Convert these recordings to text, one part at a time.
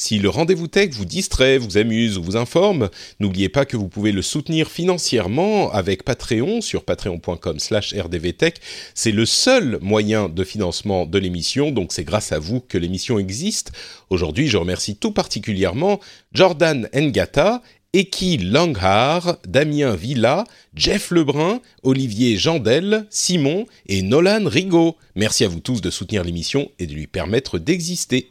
Si le rendez-vous tech vous distrait, vous amuse ou vous informe, n'oubliez pas que vous pouvez le soutenir financièrement avec Patreon sur patreon.com slash rdvtech. C'est le seul moyen de financement de l'émission, donc c'est grâce à vous que l'émission existe. Aujourd'hui, je remercie tout particulièrement Jordan Ngata, Eki Langhar, Damien Villa, Jeff Lebrun, Olivier Jandel, Simon et Nolan Rigaud. Merci à vous tous de soutenir l'émission et de lui permettre d'exister.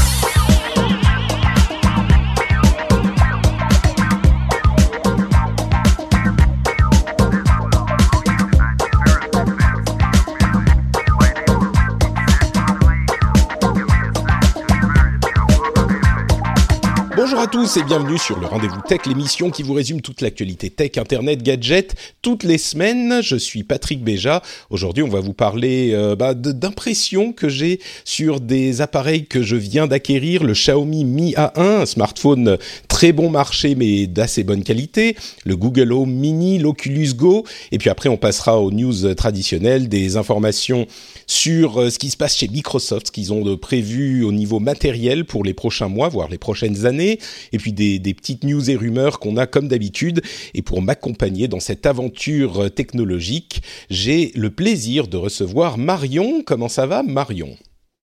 Bonjour à tous et bienvenue sur le Rendez-vous Tech, l'émission qui vous résume toute l'actualité tech, internet, gadgets, toutes les semaines. Je suis Patrick Béja. Aujourd'hui, on va vous parler euh, bah, d'impressions que j'ai sur des appareils que je viens d'acquérir, le Xiaomi Mi A1, un smartphone très bon marché mais d'assez bonne qualité, le Google Home Mini, l'Oculus Go, et puis après on passera aux news traditionnelles, des informations sur euh, ce qui se passe chez Microsoft, ce qu'ils ont prévu au niveau matériel pour les prochains mois, voire les prochaines années, et puis des, petites news et rumeurs qu'on a comme d'habitude. Et pour m'accompagner dans cette aventure euh, technologique, j'ai le plaisir de recevoir Marion. Comment ça va, Marion?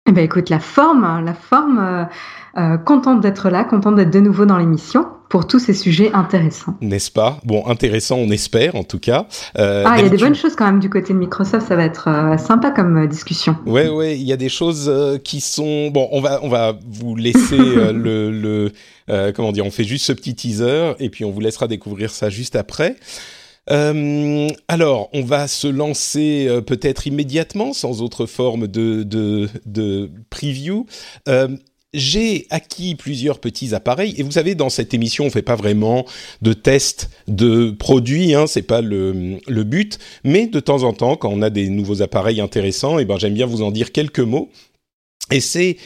Eh ben écoute, la forme, la forme, euh, euh, contente d'être là, contente d'être de nouveau dans l'émission pour tous ces sujets intéressants. N'est-ce pas? Bon, intéressant, on espère en tout cas. Euh, ah, il y a des bonnes choses quand même du côté de Microsoft, ça va être euh, sympa comme discussion. Ouais, ouais, il y a des choses euh, qui sont bon. On va, on va vous laisser le, le euh, comment dire. On fait juste ce petit teaser et puis on vous laissera découvrir ça juste après. Euh, alors, on va se lancer euh, peut-être immédiatement, sans autre forme de de, de preview. Euh, j'ai acquis plusieurs petits appareils et vous savez dans cette émission on fait pas vraiment de tests de produits hein, c'est pas le, le but mais de temps en temps quand on a des nouveaux appareils intéressants et ben j'aime bien vous en dire quelques mots et c'est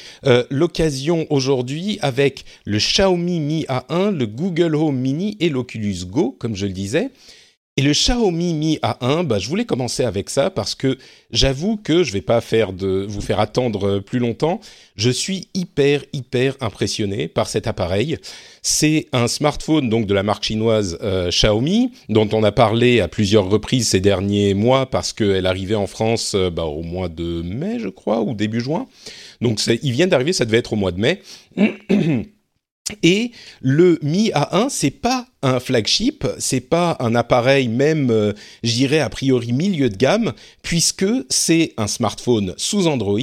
l'occasion aujourd'hui avec le Xiaomi Mi A1, le Google Home Mini et l'Oculus Go, comme je le disais. Et le Xiaomi Mi A1, bah, je voulais commencer avec ça parce que j'avoue que je vais pas faire de vous faire attendre euh, plus longtemps. Je suis hyper hyper impressionné par cet appareil. C'est un smartphone donc de la marque chinoise euh, Xiaomi dont on a parlé à plusieurs reprises ces derniers mois parce qu'elle arrivait en France euh, bah, au mois de mai, je crois, ou début juin. Donc ils viennent d'arriver, ça devait être au mois de mai. Et le Mi A1, c'est pas un flagship, c'est pas un appareil même, euh, j'irais a priori milieu de gamme, puisque c'est un smartphone sous Android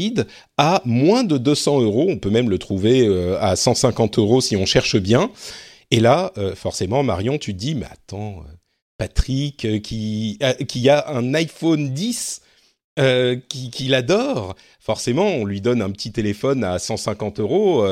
à moins de 200 euros. On peut même le trouver euh, à 150 euros si on cherche bien. Et là, euh, forcément, Marion, tu te dis, mais attends, Patrick, qui, a- qui a un iPhone 10 euh, qui, qu'il adore, forcément, on lui donne un petit téléphone à 150 euros.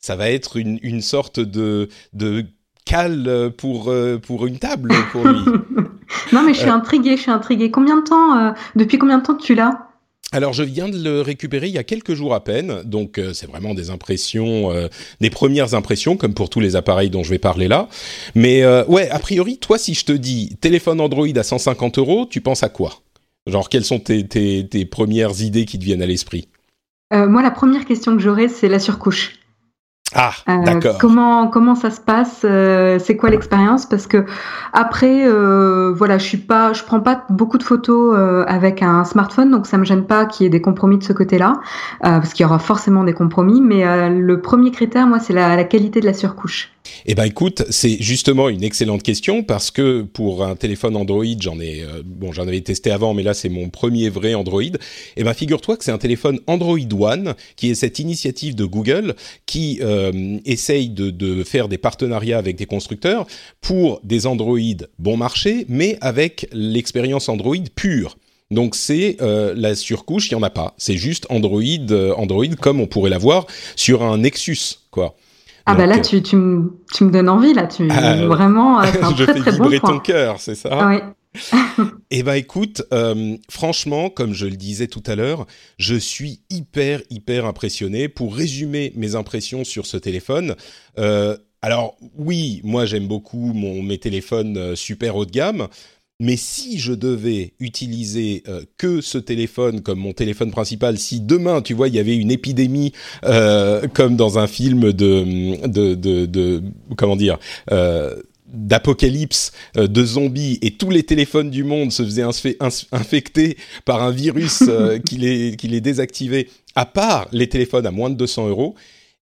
Ça va être une, une sorte de, de cale pour, euh, pour une table pour lui. non mais je suis Euh. intriguée, je suis intriguée. Combien de temps, euh, depuis combien de temps tu l'as? Alors, je viens de le récupérer il y a quelques jours à peine, donc euh, c'est vraiment des impressions, euh, des premières impressions, comme pour tous les appareils dont je vais parler là. Mais euh, ouais, a priori, toi, si je te dis téléphone Android à 150 euros, tu penses à quoi? Genre, quelles sont tes, tes, tes premières idées qui te viennent à l'esprit? Moi, la première question que j'aurais, c'est la surcouche. Ah, Euh, d'accord. Comment comment ça se passe euh, C'est quoi l'expérience? Parce que après, euh, voilà, je suis pas, je prends pas beaucoup de photos euh, avec un smartphone, donc ça me gêne pas qu'il y ait des compromis de ce côté-là, euh, parce qu'il y aura forcément des compromis. Mais euh, le premier critère, moi, c'est la, la qualité de la surcouche. Eh ben écoute, c'est justement une excellente question parce que pour un téléphone Android, j'en ai euh, bon, j'en avais testé avant, mais là c'est mon premier vrai Android. Eh ben figure-toi que c'est un téléphone Android One qui est cette initiative de Google qui euh, essaye de, faire des partenariats avec des constructeurs pour des Android bon marché, mais avec l'expérience Android pure. Donc c'est euh, la surcouche, il y en a pas. C'est juste Android, Android comme on pourrait l'avoir sur un Nexus, quoi. Ah bah Donc, là, tu, tu, me, tu me donnes envie, là. Tu, Ah, vraiment, euh, c'est un je très fais très bon vibrer point. ton cœur, c'est ça? Ah oui. Eh ben écoute, euh, franchement, comme je le disais tout à l'heure, je suis hyper hyper impressionné. Pour résumer mes impressions sur ce téléphone, euh, alors oui, moi j'aime beaucoup mon mes téléphones euh, super haut de gamme. Mais si je devais utiliser euh, que ce téléphone comme mon téléphone principal, si demain, tu vois, il y avait une épidémie euh, comme dans un film de de de, de comment dire euh, d'apocalypse de zombies et tous les téléphones du monde se faisaient infecter par un virus qui les qui les désactivait, à part les téléphones à moins de 200 euros.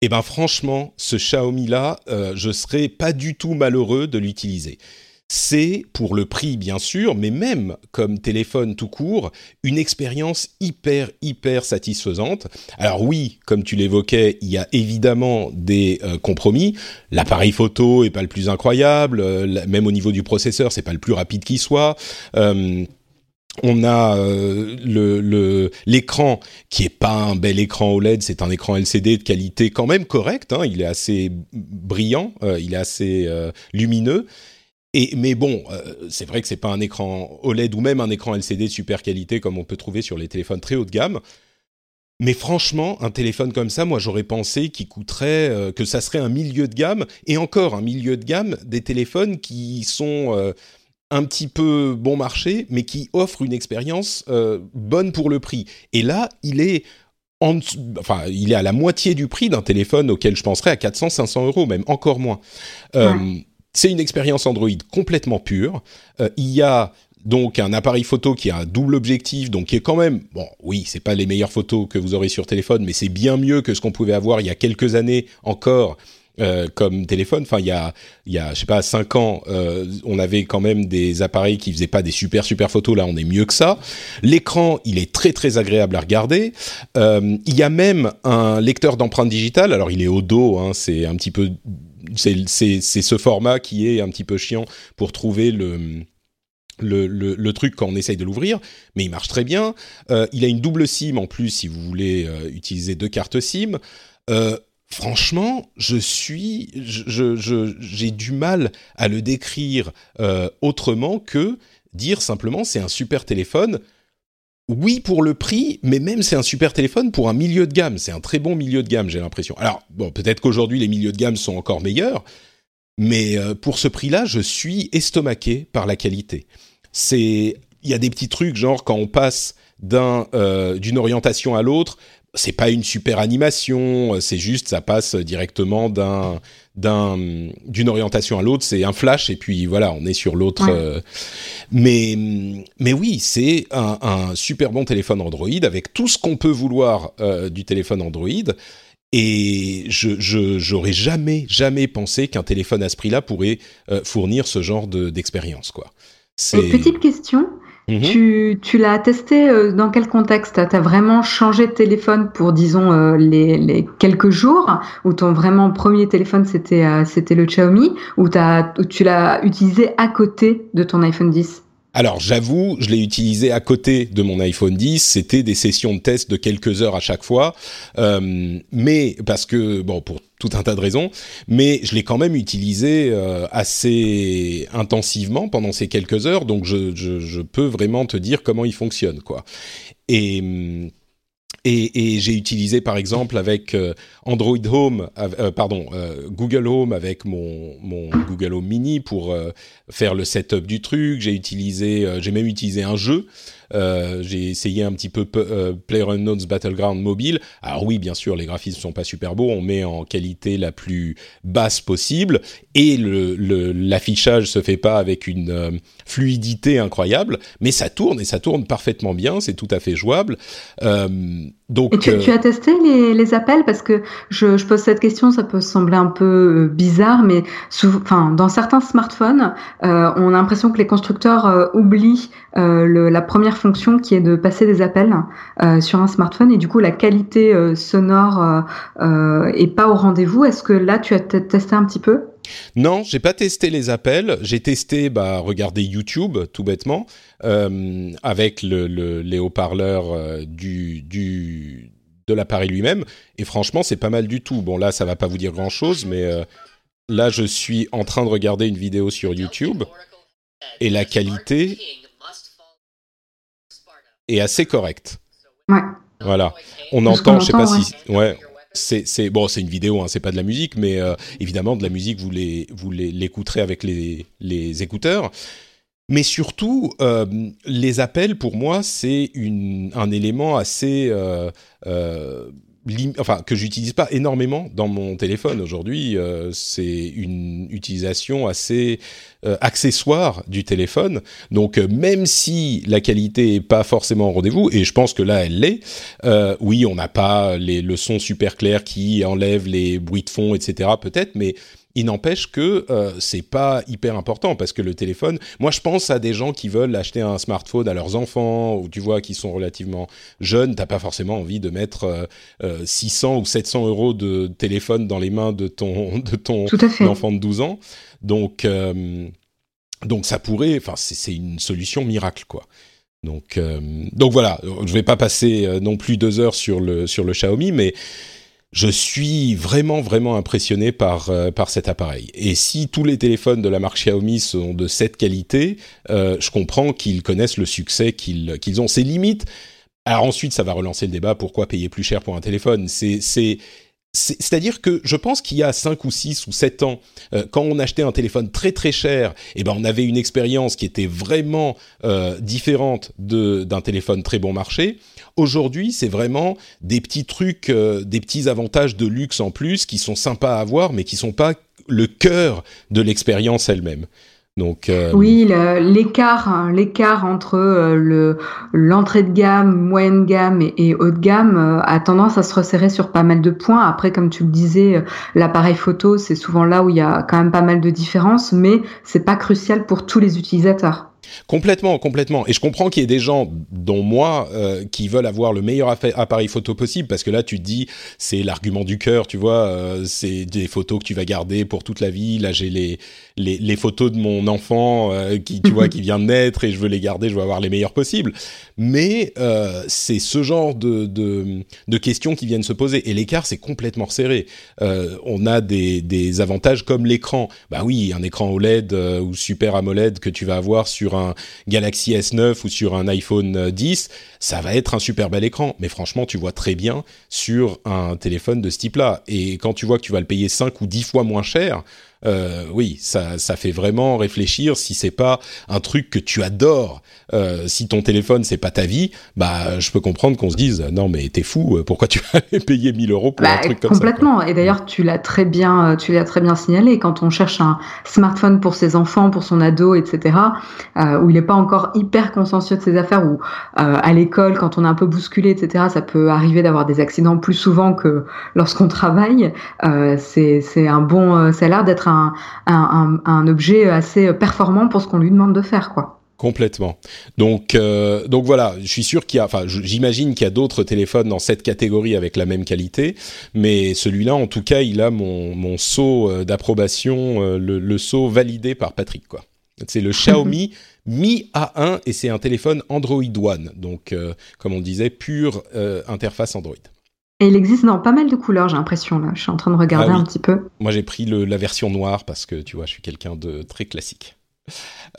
Eh ben franchement, ce Xiaomi là, euh, je serais pas du tout malheureux de l'utiliser. C'est pour le prix bien sûr, mais même comme téléphone tout court, une expérience hyper hyper satisfaisante. Alors oui, comme tu l'évoquais, il y a évidemment des euh, compromis. L'appareil photo est pas le plus incroyable, euh, même au niveau du processeur, c'est pas le plus rapide qui soit. Euh, on a l'écran qui est pas un bel écran OLED, c'est un écran LCD de qualité quand même correcte. Hein, il est assez brillant, il est assez lumineux. Mais bon, euh, c'est vrai que c'est pas un écran OLED ou même un écran LCD de super qualité comme on peut trouver sur les téléphones très haut de gamme. Mais franchement, un téléphone comme ça, moi j'aurais pensé qu'il coûterait, euh, que ça serait un milieu de gamme, et encore un milieu de gamme des téléphones qui sont euh, un petit peu bon marché, mais qui offrent une expérience bonne pour le prix. Et là, il est enfin, il est à la moitié du prix d'un téléphone auquel je penserais à 400-500 euros, même encore moins. C'est une expérience Android complètement pure. Euh, il y a donc un appareil photo qui a un double objectif, donc qui est quand même bon. Oui, c'est pas les meilleures photos que vous aurez sur téléphone, mais c'est bien mieux que ce qu'on pouvait avoir il y a quelques années encore. euh, comme téléphone, enfin il y a, il y a, je sais pas, cinq ans, euh, on avait quand même des appareils qui faisaient pas des super super photos. Là, on est mieux que ça. L'écran, il est très très agréable à regarder. Euh, il y a même un lecteur d'empreintes digitales. Alors, il est au dos, hein, c'est un petit peu, c'est ce format qui est un petit peu chiant pour trouver le le, le, truc quand on essaye de l'ouvrir, mais il marche très bien. Euh, il a une double SIM en plus si vous voulez euh, utiliser deux cartes SIM. Euh, franchement, je suis, je, j'ai du mal à le décrire autrement que dire simplement c'est un super téléphone. Oui pour le prix, mais même c'est un super téléphone pour un milieu de gamme. C'est un très bon milieu de gamme, j'ai l'impression. Alors bon, peut-être qu'aujourd'hui les milieux de gamme sont encore meilleurs, mais euh, pour ce prix-là, je suis estomaqué par la qualité. Il y a des petits trucs genre quand on passe euh, d'une orientation à l'autre, c'est pas une super animation, euh, c'est juste ça passe directement d'un d'un d'une orientation à l'autre, c'est un flash et puis voilà, on est sur l'autre. Ouais. euh, mais mais oui, c'est un, un super bon téléphone Android avec tout ce qu'on peut vouloir euh, du téléphone Android. Et je je j'aurais jamais jamais pensé qu'un téléphone à ce prix-là pourrait euh, fournir ce genre de d'expérience quoi. Petite question, Mhm. tu, tu l'as testé euh, dans quel contexte? Tu as vraiment changé de téléphone pour, disons, euh, les, les quelques jours Ou ton vraiment premier téléphone, c'était euh, c'était le Xiaomi ou tu l'as utilisé à côté de ton iPhone 10 Alors j'avoue, je l'ai utilisé à côté de mon iPhone 10. C'était des sessions de test de quelques heures à chaque fois, Euh, mais parce que bon pour tout un tas de raisons, mais je l'ai quand même utilisé euh, assez intensivement pendant ces quelques heures, donc je, je, peux vraiment te dire comment il fonctionne quoi. Et hum, et, j'ai utilisé par exemple avec euh, Android Home, euh, pardon, euh, Google Home avec mon, Google Home Mini pour euh, faire le setup du truc. J'ai utilisé, j'ai même utilisé un jeu. Euh, j'ai essayé un petit peu euh, PlayerUnknown's Battleground mobile. Alors oui, bien sûr, les graphismes sont pas super beaux. On met en qualité la plus basse possible et le- l'affichage se fait pas avec une euh, fluidité incroyable, mais ça tourne et ça tourne parfaitement bien. C'est tout à fait jouable. Euh, donc, et tu, tu, as testé les, les appels? Parce que je, je, pose cette question, ça peut sembler un peu bizarre, mais enfin, dans certains smartphones, euh, on a l'impression que les constructeurs euh, oublient le, la première fonction qui est de passer des appels sur un smartphone et du coup la qualité sonore est pas au rendez-vous. Est-ce que là tu as testé un petit peu? Non, j'ai pas testé les appels. J'ai testé, bah, regarder YouTube, tout bêtement, euh, avec le, le, les haut-parleurs euh, du, du, de l'appareil lui-même. Et franchement, c'est pas mal du tout. Bon, là, ça va pas vous dire grand-chose, mais euh, là, je suis en train de regarder une vidéo sur YouTube et la qualité est assez correcte. Ouais. Voilà. On entend, je sais pas si, ouais, c'est bon, c'est une vidéo, hein, c'est pas de la musique, mais euh, évidemment de la musique vous les vous l'écouterez avec les, les écouteurs. Mais surtout, euh, les appels pour moi c'est un élément assez euh, enfin que j'utilise pas énormément dans mon téléphone aujourd'hui. Euh, c'est une utilisation assez euh, accessoire du téléphone. Donc euh, même si la qualité est pas forcément au rendez-vous, et je pense que là elle l'est. oui, on n'a pas les le son super clair qui enlève les bruits de fond, etc. Peut-être, mais il n'empêche que euh, c'est pas hyper important parce que le téléphone. Moi, je pense à des gens qui veulent acheter un smartphone à leurs enfants ou tu vois qui sont relativement jeunes. T'as pas forcément envie de mettre euh, 600 euh, ou 700 euros de téléphone dans les mains de ton de ton enfant de 12 ans. Donc euh, donc ça pourrait. Enfin, c'est une solution miracle quoi. Donc, euh, donc voilà, je vais pas passer non plus deux heures sur le sur le Xiaomi, mais je suis vraiment vraiment impressionné par euh, par cet appareil. Et si tous les téléphones de la marque Xiaomi sont de cette qualité, euh, je comprends qu'ils connaissent le succès qu'ils qu'ils ont. C'est limite. Alors ensuite, ça va relancer le débat. Pourquoi payer plus cher pour un téléphone? C'est c'est c'est-à-dire que je pense qu'il y a 5 ou 6 ou 7 ans, euh, quand on achetait un téléphone très très cher, eh ben on avait une expérience qui était vraiment euh, différente d'un téléphone très bon marché. Aujourd'hui, c'est vraiment des petits trucs, euh, des petits avantages de luxe en plus qui sont sympas à avoir, mais qui sont pas le cœur de l'expérience elle-même. Donc, euh... Oui, l'écart, hein, l'écart entre euh, le l'entrée de gamme, moyenne gamme et, et haut de gamme a tendance à se resserrer sur pas mal de points. Après, comme tu le disais, l'appareil photo, c'est souvent là où il y a quand même pas mal de différences, mais c'est pas crucial pour tous les utilisateurs. Complètement, complètement. Et je comprends qu'il y ait des gens, dont moi, euh, qui veulent avoir le meilleur appareil photo possible, parce que là, tu te dis, c'est l'argument du cœur, tu vois, euh, c'est des photos que tu vas garder pour toute la vie. Là, j'ai les, les, les, photos de mon enfant euh, qui, tu vois, qui vient de naître et je veux les garder, je veux avoir les meilleurs possibles. Mais c'est ce genre de, de, de, questions qui viennent se poser. Et l'écart, c'est complètement serré. On a des, des avantages comme l'écran. Bah oui, un écran OLED ou Super AMOLED que tu vas avoir sur un un Galaxy S9 ou sur un iPhone 10, ça va être un super bel écran. Mais franchement, tu vois très bien sur un téléphone de ce type-là. Et quand tu vois que tu vas le payer 5 ou 10 fois moins cher, euh, oui, ça, ça fait vraiment réfléchir si c'est pas un truc que tu adores. Euh, si ton téléphone c'est pas ta vie, bah je peux comprendre qu'on se dise non mais t'es fou, euh, pourquoi tu vas aller payer 1000 euros pour un bah, truc comme ça Complètement. Et d'ailleurs tu l'as très bien, tu l'as très bien signalé. Quand on cherche un smartphone pour ses enfants, pour son ado, etc., où il n'est pas encore hyper consciencieux de ses affaires, ou à l'école quand on est un peu bousculé, etc., ça peut arriver d'avoir des accidents plus souvent que lorsqu'on travaille. c'est un bon, ça a l'air d'être un, objet assez performant pour ce qu'on lui demande de faire, quoi. Complètement. Donc, euh, donc voilà, je suis sûr qu'il y a, enfin, j'imagine qu'il y a d'autres téléphones dans cette catégorie avec la même qualité, mais celui-là, en tout cas, il a mon, mon saut euh, d'approbation, euh, le, le saut validé par Patrick, quoi. C'est le Xiaomi Mi A1 et c'est un téléphone Android One, donc comme on disait, pure interface Android. Et il existe dans pas mal de couleurs, j'ai l'impression, là. Je suis en train de regarder ah un petit peu. Moi, j'ai pris le, la version noire parce que, tu vois, je suis quelqu'un de très classique.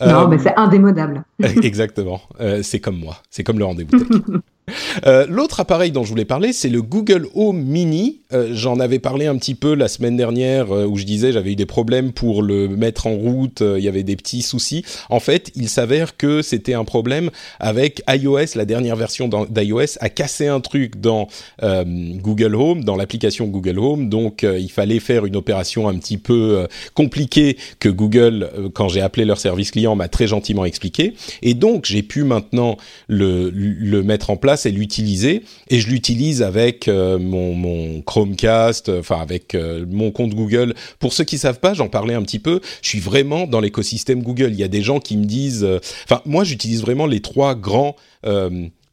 Non, euh, mais c'est indémodable. exactement. Euh, c'est comme moi. C'est comme le rendez-vous Euh, l'autre appareil dont je voulais parler, c'est le Google Home Mini. Euh, j'en avais parlé un petit peu la semaine dernière euh, où je disais j'avais eu des problèmes pour le mettre en route, il y avait des petits soucis. En fait, il s'avère que c'était un problème avec iOS, la dernière version d'iOS a cassé un truc dans Google Home, dans l'application Google Home. Donc, il fallait faire une opération un petit peu compliquée que Google, quand j'ai appelé leur service client, m'a très gentiment expliqué. Et donc, j'ai pu maintenant le, le mettre en place et l'utiliser. Et je l'utilise avec euh, mon, mon, Chromecast, enfin avec mon compte Google. Pour ceux qui savent pas, j'en parlais un petit peu. Je suis vraiment dans l'écosystème Google. Il y a des gens qui me disent, enfin moi j'utilise vraiment les trois grands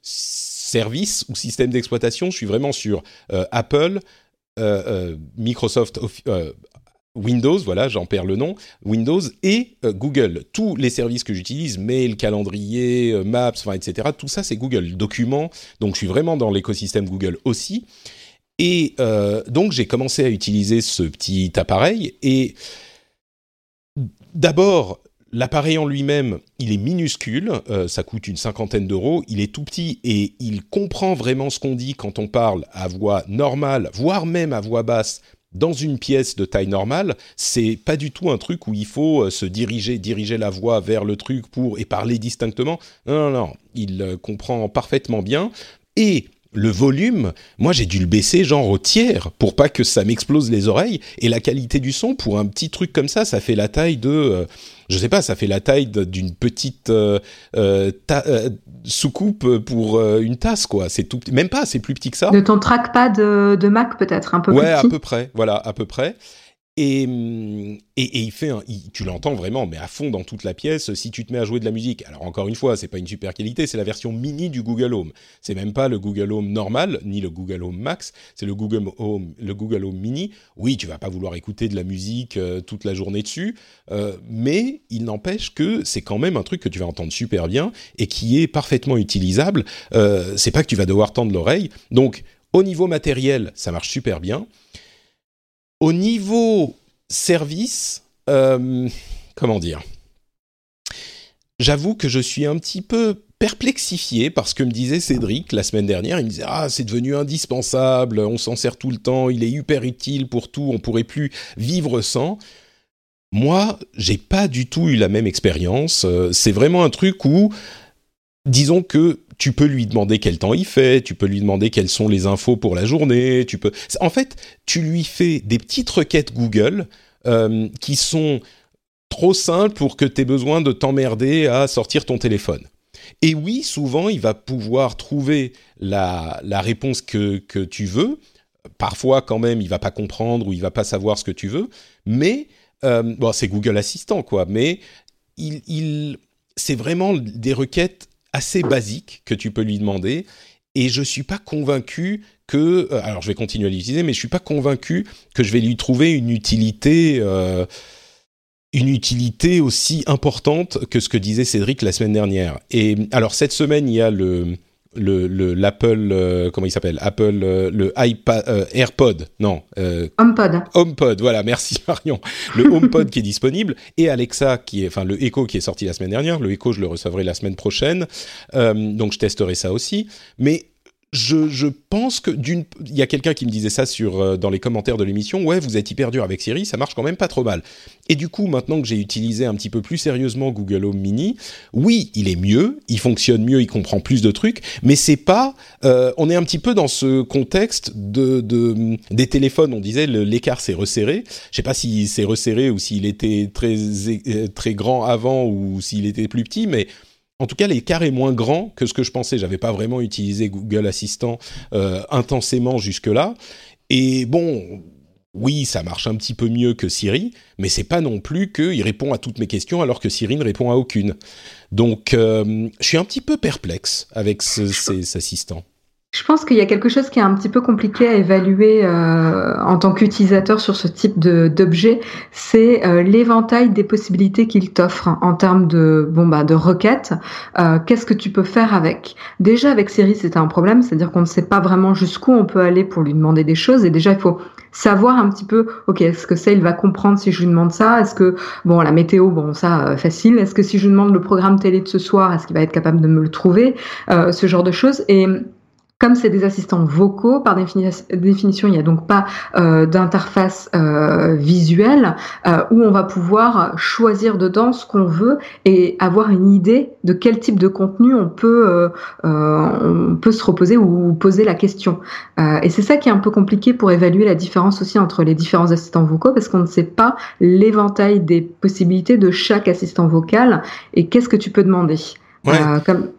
services ou systèmes d'exploitation. Je suis vraiment sur Apple, Microsoft Windows, voilà, j'en perds le nom, Windows et euh, Google. Tous les services que j'utilise, mail, calendrier, euh, Maps, etc., tout ça, c'est Google. Documents, donc je suis vraiment dans l'écosystème Google aussi. Et euh, donc, j'ai commencé à utiliser ce petit appareil. Et d'abord, l'appareil en lui-même, il est minuscule, ça coûte une cinquantaine d'euros, il est tout petit et il comprend vraiment ce qu'on dit quand on parle à voix normale, voire même à voix basse dans une pièce de taille normale, c'est pas du tout un truc où il faut euh, se diriger, diriger la voix vers le truc pour et parler distinctement. Non, non, non, il euh, comprend parfaitement bien. Et le volume, moi j'ai dû le baisser genre au tiers pour pas que ça m'explose les oreilles. Et la qualité du son, pour un petit truc comme ça, ça fait la taille de, euh, je sais pas, ça fait la taille d'une petite euh, euh, soucoupe pour une tasse quoi. C'est tout, même pas, c'est plus petit que ça. De ton trackpad de Mac peut-être un peu ouais, plus petit. à peu près, voilà, à peu près. Et, et, il fait, tu l'entends vraiment, mais à fond dans toute la pièce. Si tu te mets à jouer de la musique, alors encore une fois, c'est pas une super qualité, c'est la version mini du Google Home. C'est même pas le Google Home normal, ni le Google Home Max, c'est le Google Home, le Google Home Mini. Oui, tu vas pas vouloir écouter de la musique euh, toute la journée dessus, euh, mais il n'empêche que c'est quand même un truc que tu vas entendre super bien et qui est parfaitement utilisable. Euh, c'est pas que tu vas devoir tendre l'oreille. Donc, au niveau matériel, ça marche super bien. Au niveau service, euh, comment dire? J'avoue que je suis un petit peu perplexifié par ce que me disait Cédric la semaine dernière. Il me disait ah c'est devenu indispensable, on s'en sert tout le temps, il est hyper utile pour tout, on pourrait plus vivre sans. Moi, j'ai pas du tout eu la même expérience. Euh, c'est vraiment un truc où, disons que tu peux lui demander quel temps il fait, tu peux lui demander quelles sont les infos pour la journée, tu peux... En fait, tu lui fais des petites requêtes Google euh, qui sont trop simples pour que tu aies besoin de t'emmerder à sortir ton téléphone. Et oui, souvent, il va pouvoir trouver la, réponse que, que, tu veux. Parfois, quand même, il va pas comprendre ou il va pas savoir ce que tu veux. Mais, euh, bon, c'est Google Assistant, quoi. Mais il, il c'est vraiment des requêtes assez basique que tu peux lui demander. Et je suis pas convaincu que, euh, alors je vais continuer à l'utiliser, mais je suis pas convaincu que je vais lui trouver une utilité, euh, une utilité aussi importante que ce que disait Cédric la semaine dernière. Et alors cette semaine, il y a le le l'Apple euh, comment il s'appelle? Apple euh, le iPad euh, AirPod. Non HomePod. HomePod. Voilà merci Marion. Le HomePod qui est disponible et Alexa qui est enfin le Echo qui est sorti la semaine dernière. Le Echo je le recevrai la semaine prochaine. Donc je testerai ça aussi. Mais je, je, pense que d'une, il y a quelqu'un qui me disait ça sur euh, dans les commentaires de l'émission. Ouais, vous êtes hyper dur avec Siri, ça marche quand même pas trop mal. Et du coup, maintenant que j'ai utilisé un petit peu plus sérieusement Google Home Mini, oui, il est mieux, il fonctionne mieux, il comprend plus de trucs, mais c'est pas. Euh, on est un petit peu dans ce contexte de, de des téléphones. On disait l'écart s'est resserré. Je sais pas si c'est resserré ou s'il était très euh, très grand avant ou s'il était plus petit, mais en tout cas, l'écart est moins grand que ce que je pensais. J'avais pas vraiment utilisé Google Assistant euh, intensément jusque-là. Et bon, oui, ça marche un petit peu mieux que Siri, mais c'est pas non plus qu'il répond à toutes mes questions alors que Siri ne répond à aucune. Donc, euh, je suis un petit peu perplexe avec ces assistants. Je pense qu'il y a quelque chose qui est un petit peu compliqué à évaluer euh, en tant qu'utilisateur sur ce type d'objet, c'est euh, l'éventail des possibilités qu'il t'offre en termes de bon bah de requêtes. Euh, Qu'est-ce que tu peux faire avec? Déjà avec Siri, c'est un problème, c'est-à-dire qu'on ne sait pas vraiment jusqu'où on peut aller pour lui demander des choses. Et déjà, il faut savoir un petit peu, ok, est-ce que ça, il va comprendre si je lui demande ça? Est-ce que bon la météo, bon ça euh, facile. Est-ce que si je lui demande le programme télé de ce soir, est-ce qu'il va être capable de me le trouver? Euh, Ce genre de choses. Et comme c'est des assistants vocaux, par définition, il n'y a donc pas euh, d'interface euh, visuelle euh, où on va pouvoir choisir dedans ce qu'on veut et avoir une idée de quel type de contenu on peut, on peut se reposer ou poser la question. et c'est ça qui est un peu compliqué pour évaluer la différence aussi entre les différents assistants vocaux parce qu'on ne sait pas l'éventail des possibilités de chaque assistant vocal et qu'est-ce que tu peux demander. Ouais. comme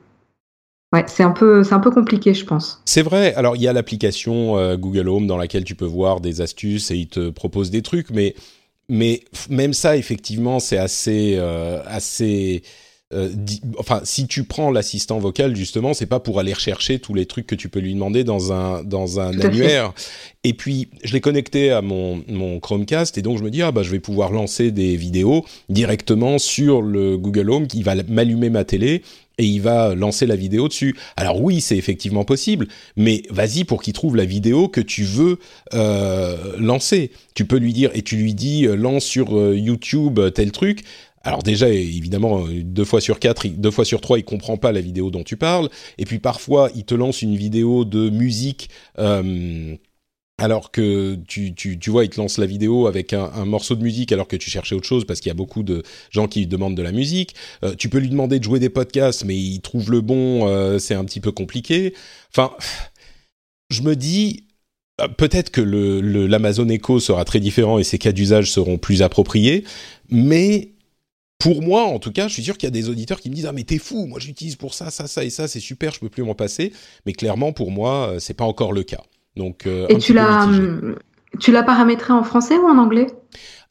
Ouais, c'est un peu, c'est un peu compliqué, je pense. C'est vrai. Alors, il y a l'application euh, Google Home dans laquelle tu peux voir des astuces et il te propose des trucs, mais mais même ça, effectivement, c'est assez euh, assez euh, enfin, si tu prends l'assistant vocal, justement, c'est pas pour aller rechercher tous les trucs que tu peux lui demander dans un dans un annuaire. Et puis, je l'ai connecté à mon mon Chromecast et donc je me dis ah bah je vais pouvoir lancer des vidéos directement sur le Google Home qui va m'allumer ma télé et il va lancer la vidéo dessus. Alors oui, c'est effectivement possible, mais vas-y pour qu'il trouve la vidéo que tu veux euh, lancer. Tu peux lui dire et tu lui dis euh, lance sur euh, YouTube tel truc. Alors déjà, évidemment, deux fois sur quatre, deux fois sur trois, il comprend pas la vidéo dont tu parles. Et puis parfois, il te lance une vidéo de musique. Alors que tu, tu, tu, vois, il te lance la vidéo avec un, morceau de musique alors que tu cherchais autre chose parce qu'il y a beaucoup de gens qui demandent de la musique. Euh, tu peux lui demander de jouer des podcasts, mais il trouve le bon, euh, c'est un petit peu compliqué. Enfin, je me dis, euh, peut-être que l'Amazon le, Echo sera très différent et ses cas d'usage seront plus appropriés, mais pour moi, en tout cas, je suis sûr qu'il y a des auditeurs qui me disent ah mais t'es fou, moi j'utilise pour ça, ça, ça et ça, c'est super, je peux plus m'en passer. Mais clairement, pour moi, c'est pas encore le cas. Donc, euh, et tu l'as, tu l'as paramétré en français ou en anglais?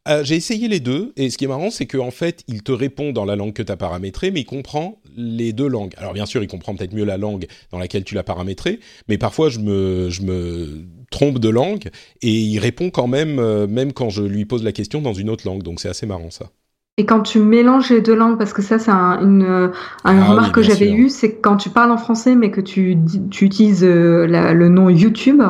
Euh, j'ai essayé les deux, et ce qui est marrant, c'est qu'en fait, il te répond dans la langue que tu as paramétrée, mais il comprend les deux langues. Alors bien sûr, il comprend peut-être mieux la langue dans laquelle tu l'as paramétré, mais parfois je me, je me trompe de langue, et il répond quand même, euh, même quand je lui pose la question dans une autre langue, donc c'est assez marrant ça. Et quand tu mélanges les deux langues, parce que ça, c'est un, une, un ah remarque que j'avais eue, c'est que quand tu parles en français, mais que tu, tu utilises euh, la, le nom YouTube,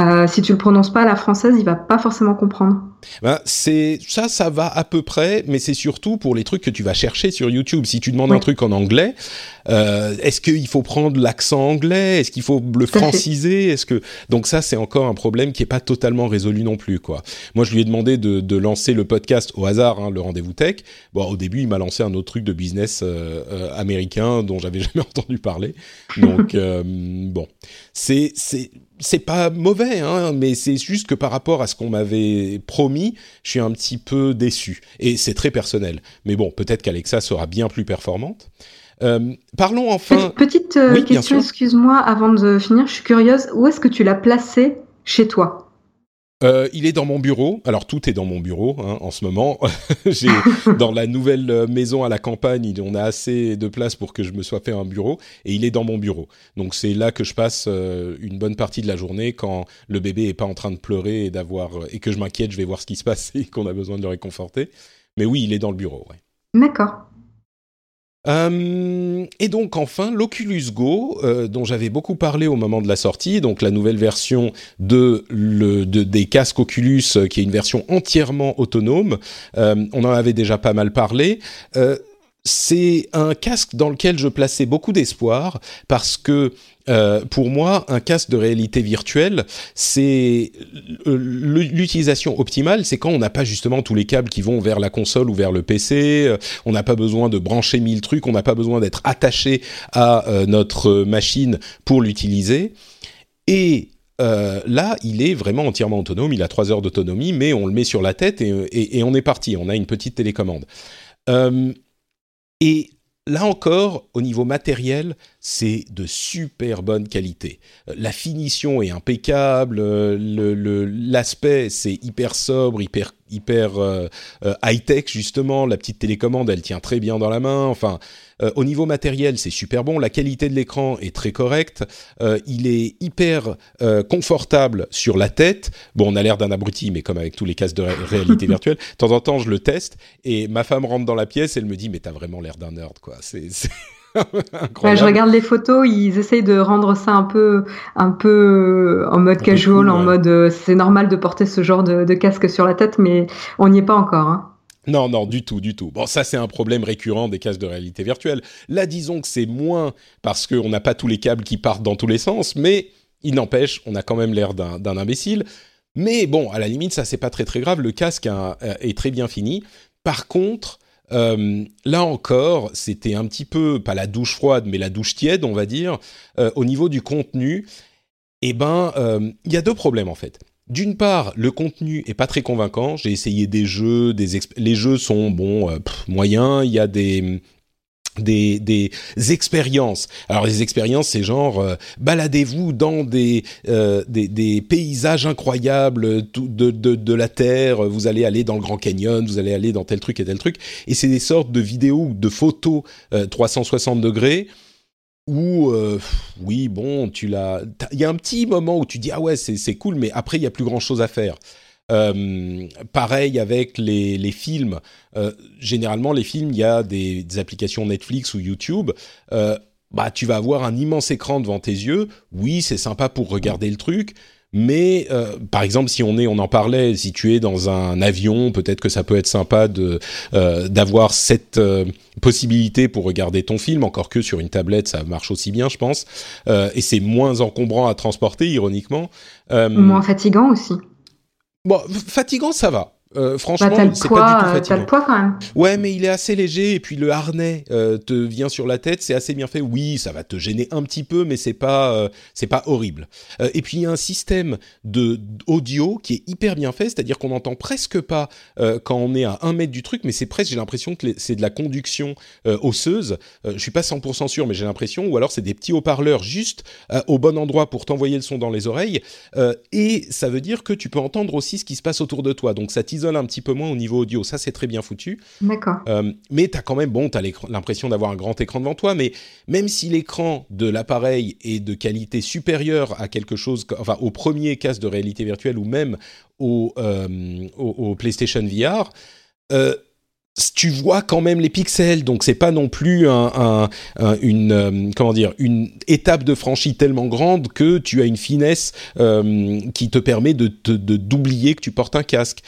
euh, si tu le prononces pas à la française, il va pas forcément comprendre. Ben, c'est ça, ça va à peu près, mais c'est surtout pour les trucs que tu vas chercher sur YouTube. Si tu demandes un truc en anglais, euh, est-ce qu'il faut prendre l'accent anglais? Est-ce qu'il faut le franciser? Est-ce que donc ça, c'est encore un problème qui est pas totalement résolu non plus, quoi. Moi, je lui ai demandé de, de lancer le podcast au hasard, hein, le rendez-vous tech. Bon, au début, il m'a lancé un autre truc de business euh, euh, américain dont j'avais jamais entendu parler. Donc, bon, c'est c'est c'est pas mauvais, hein, mais c'est juste que par rapport à ce qu'on m'avait promis, je suis un petit peu déçu. Et c'est très personnel. Mais bon, peut-être qu'Alexa sera bien plus performante. Euh, parlons enfin. Petite question, excuse-moi, avant de finir, je suis curieuse. Où est-ce que tu l'as placé chez toi? Euh, il est dans mon bureau. Alors tout est dans mon bureau hein, en ce moment. J'ai dans la nouvelle euh, maison à la campagne, on a assez de place pour que je me sois fait un bureau et il est dans mon bureau. Donc c'est là que je passe euh, une bonne partie de la journée quand le bébé est pas en train de pleurer et d'avoir et que je m'inquiète, je vais voir ce qui se passe et qu'on a besoin de le réconforter. Mais oui, il est dans le bureau. Ouais. D'accord. Euh, et donc enfin l'Oculus Go, euh, dont j'avais beaucoup parlé au moment de la sortie, donc la nouvelle version de, des casques Oculus, euh, qui est une version entièrement autonome. on en avait déjà pas mal parlé c'est un casque dans lequel je plaçais beaucoup d'espoir parce que euh, pour moi, un casque de réalité virtuelle, c'est l'utilisation optimale, c'est quand on n'a pas justement tous les câbles qui vont vers la console ou vers le PC, euh, on n'a pas besoin de brancher mille trucs, on n'a pas besoin d'être attaché à euh, notre machine pour l'utiliser. Et là, il est vraiment entièrement autonome, il a trois heures d'autonomie, mais on le met sur la tête et, et, on est parti, on a une petite télécommande. et Là encore, au niveau matériel, c'est de super bonne qualité. Euh, la finition est impeccable, euh, l'aspect c'est hyper sobre, hyper hyper euh, high tech justement. La petite télécommande, elle tient très bien dans la main. Enfin, au niveau matériel, c'est super bon. La qualité de l'écran est très correcte. il est hyper confortable sur la tête. Bon, on a l'air d'un abruti, mais comme avec tous les casques de réalité virtuelle, de temps en temps, je le teste et ma femme rentre dans la pièce, elle me dit mais t'as vraiment l'air d'un nerd quoi. C'est je regarde les photos, ils essayent de rendre ça un peu, un peu en mode casual, en mode euh, c'est normal de porter ce genre de, casque sur la tête, mais on n'y est pas encore. Hein. Non, non, du tout, du tout. Bon, ça c'est un problème récurrent des casques de réalité virtuelle. Là, disons que c'est moins parce qu'on n'a pas tous les câbles qui partent dans tous les sens, mais il n'empêche, on a quand même l'air d'un imbécile. Mais bon, à la limite, ça c'est pas très très grave. Le casque est très bien fini. Par contre, euh, là encore, c'était un petit peu, pas la douche froide, mais la douche tiède, on va dire, euh, au niveau du contenu. Eh ben, euh, il y a deux problèmes en fait. D'une part, le contenu est pas très convaincant. J'ai essayé des jeux, les jeux sont bon moyens. Il y a des des, des expériences. Alors les expériences, c'est genre euh, baladez-vous dans des, euh, des, des paysages incroyables de, de, de la terre. Vous allez aller dans le Grand Canyon, vous allez aller dans tel truc et tel truc. Et c'est des sortes de vidéos ou de photos 360 degrés où oui bon tu l'as. Il y a un petit moment où tu dis ah ouais c'est c'est cool, mais après il y a plus grand chose à faire. Euh, pareil avec les, films. Euh, généralement, les films, il y a des, applications Netflix ou YouTube. Euh, bah, tu vas avoir un immense écran devant tes yeux. Oui, c'est sympa pour regarder le truc. Mais par exemple, si on est, on en parlait, si tu es dans un avion, peut-être que ça peut être sympa de d'avoir cette possibilité pour regarder ton film. Encore que sur une tablette, ça marche aussi bien, je pense. Et c'est moins encombrant à transporter, ironiquement. Moins fatigant aussi. Bon, fatigant, ça va. Euh, franchement, Bah, t'as le c'est poids, pas du tout euh, le poids quand même. Ouais, mais il est assez léger et puis le harnais euh, te vient sur la tête, c'est assez bien fait. Oui, ça va te gêner un petit peu, mais c'est pas euh, c'est pas horrible. Et puis il y a un système de audio qui est hyper bien fait, c'est-à-dire qu'on n'entend presque pas quand on est à un mètre du truc, mais c'est presque j'ai l'impression que c'est de la conduction osseuse. Je suis pas 100% sûr, mais j'ai l'impression, ou alors c'est des petits haut-parleurs juste au bon endroit pour t'envoyer le son dans les oreilles. Et ça veut dire que tu peux entendre aussi ce qui se passe autour de toi, donc ça t'isole un petit peu moins au niveau audio. Ça c'est très bien foutu. D'accord. Euh, mais tu as quand même, bon, tu as l'impression d'avoir un grand écran devant toi, mais même si l'écran de l'appareil est de qualité supérieure à quelque chose, enfin au premier casque de réalité virtuelle ou même au, euh, au, au PlayStation VR, euh, tu vois quand même les pixels, donc c'est pas non plus un, un- un- une euh, comment dire une étape de franchie tellement grande que tu as une finesse euh, qui te permet de te- de- d'oublier que tu portes un casque.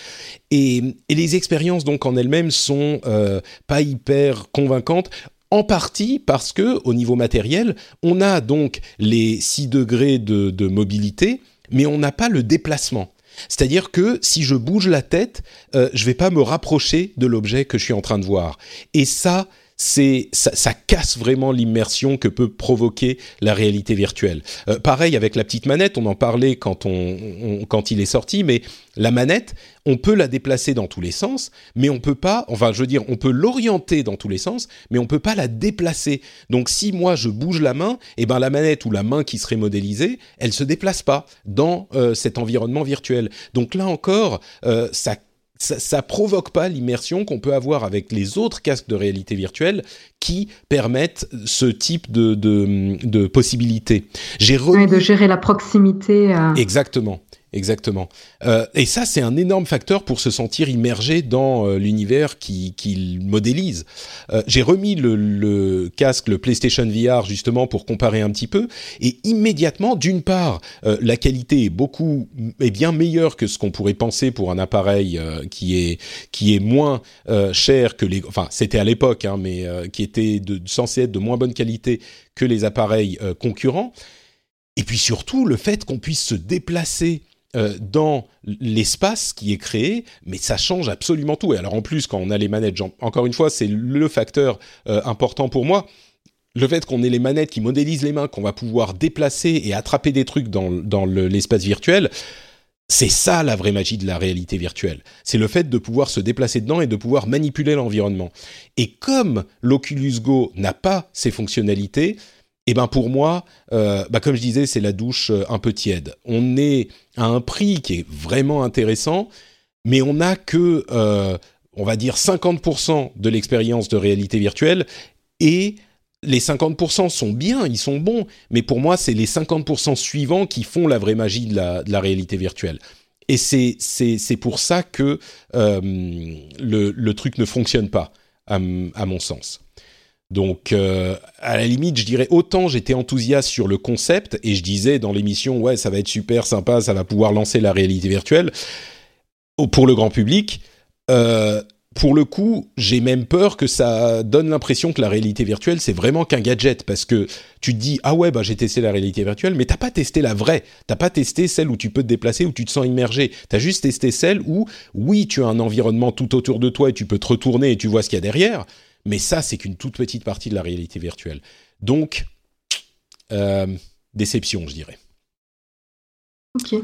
Et, et les expériences donc en elles-mêmes sont euh, pas hyper convaincantes. En partie parce que au niveau matériel, on a donc les 6 degrés de, de mobilité, mais on n'a pas le déplacement. C'est-à-dire que si je bouge la tête, euh, je vais pas me rapprocher de l'objet que je suis en train de voir. Et ça, c'est ça, ça casse vraiment l'immersion que peut provoquer la réalité virtuelle. Euh, pareil avec la petite manette, on en parlait quand on, on- quand il est sorti, mais la manette, on peut la déplacer dans tous les sens, mais on peut pas, enfin je veux dire, on peut l'orienter dans tous les sens, mais on peut pas la déplacer. Donc si moi je bouge la main, et ben la manette ou la main qui serait modélisée, elle se déplace pas dans euh, cet environnement virtuel. Donc là encore, euh, ça ça, ça provoque pas l'immersion qu'on peut avoir avec les autres casques de réalité virtuelle qui permettent ce type de, de, de possibilités. J'ai remis... Ouais, de gérer la proximité. euh, Exactement, exactement. Euh, et ça, c'est un énorme facteur pour se sentir immergé dans euh, l'univers qui- qu'il modélise. Euh, J'ai remis le, casque, le PlayStation VR, justement pour comparer un petit peu, et immédiatement, d'une part, la qualité est beaucoup, est bien meilleure que ce qu'on pourrait penser pour un appareil qui est qui est moins cher que les, enfin, c'était à l'époque, hein, mais qui était censé être de moins bonne qualité que les appareils concurrents. Et puis surtout, le fait qu'on puisse se déplacer dans l'espace qui est créé, mais ça change absolument tout. Et alors en plus, quand on a les manettes, encore une fois, c'est le facteur euh, important pour moi. Le fait qu'on ait les manettes qui modélisent les mains, qu'on va pouvoir déplacer et attraper des trucs dans, dans le- l'espace virtuel, c'est ça la vraie magie de la réalité virtuelle. C'est le fait de pouvoir se déplacer dedans et de pouvoir manipuler l'environnement. Et comme l'Oculus Go n'a pas ces fonctionnalités, eh ben pour moi, euh, bah comme je disais, c'est la douche euh, un peu tiède. On est à un prix qui est vraiment intéressant, mais on n'a que, euh, on va dire, 50% de l'expérience de réalité virtuelle et les 50% sont bien, ils sont bons, mais pour moi, c'est les 50% suivants qui font la vraie magie de la, réalité virtuelle. Et c'est pour ça que euh, le truc ne fonctionne pas, à mon sens. Donc, euh, à la limite, je dirais autant j'étais enthousiaste sur le concept et je disais dans l'émission, ouais, ça va être super sympa, ça va pouvoir lancer la réalité virtuelle pour le grand public. Euh, pour le coup, j'ai même peur que ça donne l'impression que la réalité virtuelle, c'est vraiment qu'un gadget, parce que tu te dis, ah ouais, bah, j'ai testé la réalité virtuelle, mais t'as pas testé la vraie. T'as pas testé celle où tu peux te déplacer, où tu te sens immergé. T'as juste testé celle où, oui, tu as un environnement tout autour de toi et tu peux te retourner et tu vois ce qu'il y a derrière, mais ça, c'est qu'une toute petite partie de la réalité virtuelle. Donc, euh, déception, je dirais. Ok.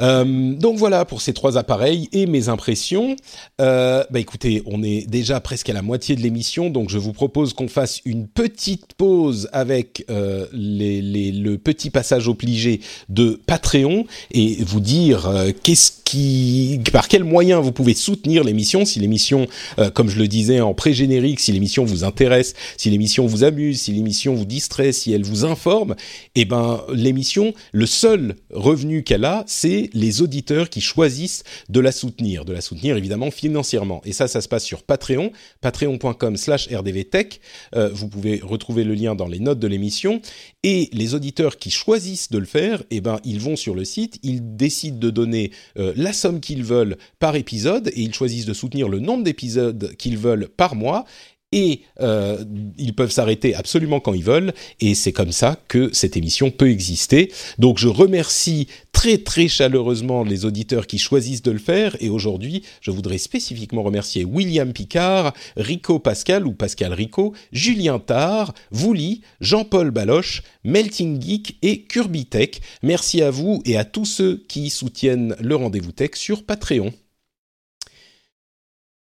Euh, donc voilà pour ces trois appareils et mes impressions. Euh, bah écoutez, on est déjà presque à la moitié de l'émission, donc je vous propose qu'on fasse une petite pause avec euh, le petit passage obligé de Patreon et vous dire qu'est-ce qui, par quels moyens vous pouvez soutenir l'émission. Si l'émission, comme je le disais en pré-générique, si l'émission vous intéresse, si l'émission vous amuse, si l'émission vous distrait, si elle vous informe, eh ben l'émission, le seul revenu qu'elle a, c'est les auditeurs qui choisissent de la soutenir, de la soutenir évidemment financièrement. Et ça, ça se passe sur Patreon, patreon.com slash rdvtech. Euh, vous pouvez retrouver le lien dans les notes de l'émission. Et les auditeurs qui choisissent de le faire, eh ben, ils vont sur le site, ils décident de donner euh, la somme qu'ils veulent par épisode et ils choisissent de soutenir le nombre d'épisodes qu'ils veulent par mois et euh, ils peuvent s'arrêter absolument quand ils veulent et c'est comme ça que cette émission peut exister. Donc je remercie très très chaleureusement les auditeurs qui choisissent de le faire et aujourd'hui je voudrais spécifiquement remercier William Picard, Rico Pascal ou Pascal Rico, Julien Tard, Vouli, Jean-Paul Baloche, Melting Geek et Kirby Tech. Merci à vous et à tous ceux qui soutiennent le rendez-vous tech sur Patreon.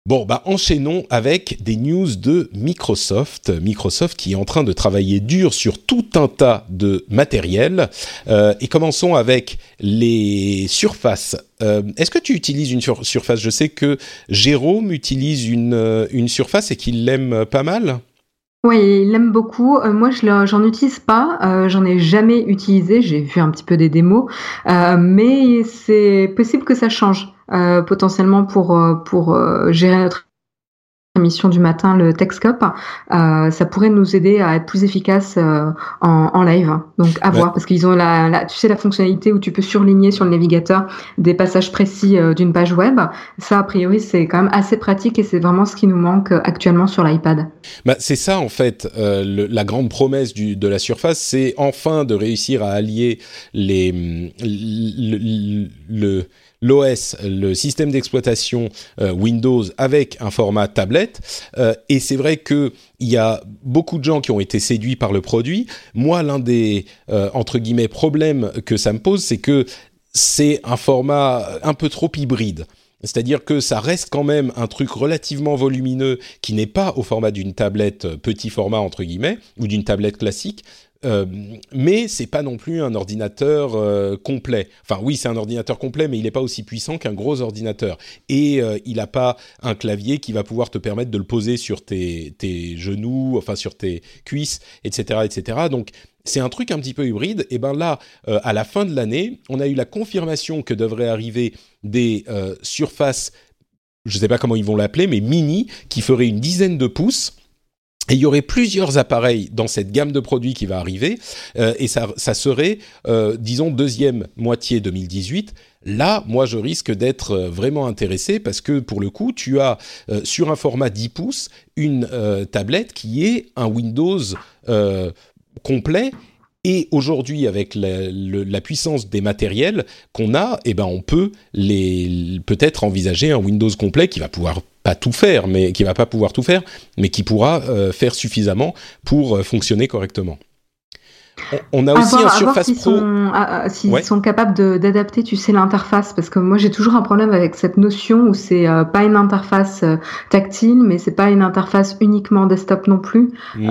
Bon, bah enchaînons avec des news de Microsoft. Microsoft qui est en train de travailler dur sur tout un tas de matériel. Euh, et commençons avec les surfaces. Euh, Est-ce que tu utilises une sur surface? Je sais que Jérôme utilise une, euh, une surface et qu'il l'aime pas mal. Oui, il l'aime beaucoup. Euh, moi, je l'en- j'en utilise pas. Euh, j'en ai jamais utilisé. J'ai vu un petit peu des démos, Euh, mais c'est possible que ça change euh, potentiellement pour euh, pour euh, gérer notre émission du matin, le Techscope. Euh, ça pourrait nous aider à être plus efficace euh, en, en live. Donc à Ouais. voir, parce qu'ils ont la, la, tu sais, la fonctionnalité où tu peux surligner sur le navigateur des passages précis euh, d'une page web. Ça, a priori, c'est quand même assez pratique et c'est vraiment ce qui nous manque euh, actuellement sur l'iPad. Bah, c'est ça en fait, euh, le- la grande promesse du, de la surface, c'est enfin de réussir à allier les hum, le- le l'OS, le système d'exploitation euh, Windows avec un format tablette. Euh, et c'est vrai que il y a beaucoup de gens qui ont été séduits par le produit. Moi, l'un des euh, entre guillemets problèmes que ça me pose, c'est que c'est un format un peu trop hybride. C'est-à-dire que ça reste quand même un truc relativement volumineux qui n'est pas au format d'une tablette petit format entre guillemets ou d'une tablette classique. Euh, mais c'est pas non plus un ordinateur euh, complet. Enfin oui, c'est un ordinateur complet, mais il n'est pas aussi puissant qu'un gros ordinateur. Et euh, il n'a pas un clavier qui va pouvoir te permettre de le poser sur tes, genoux, enfin sur tes cuisses, etc., etc. Donc c'est un truc un petit peu hybride. Et ben là, à la fin de l'année, on a eu la confirmation que devraient arriver des surfaces, je ne sais pas comment ils vont l'appeler, mais mini, qui feraient une dizaine de pouces. Et il y aurait plusieurs appareils dans cette gamme de produits qui va arriver, euh, et ça, serait, euh, disons, deuxième moitié 2018. Là, moi, je risque d'être euh, vraiment intéressé parce que, pour le coup, tu as sur un format 10 pouces une tablette qui est un Windows complet. Et aujourd'hui, avec la, puissance des matériels qu'on a, eh ben, on peut peut-être envisager un Windows complet qui va pouvoir pas tout faire, mais qui va pas pouvoir tout faire, mais qui pourra euh, faire suffisamment pour euh, fonctionner correctement. On, on a À aussi voir- un Surface Pro. sont, ah, ah, s'ils Ouais. sont capables d'adapter, tu sais, l'interface, parce que moi j'ai toujours un problème avec cette notion où c'est euh, pas une interface euh, tactile, mais c'est pas une interface uniquement desktop non plus. Hmm.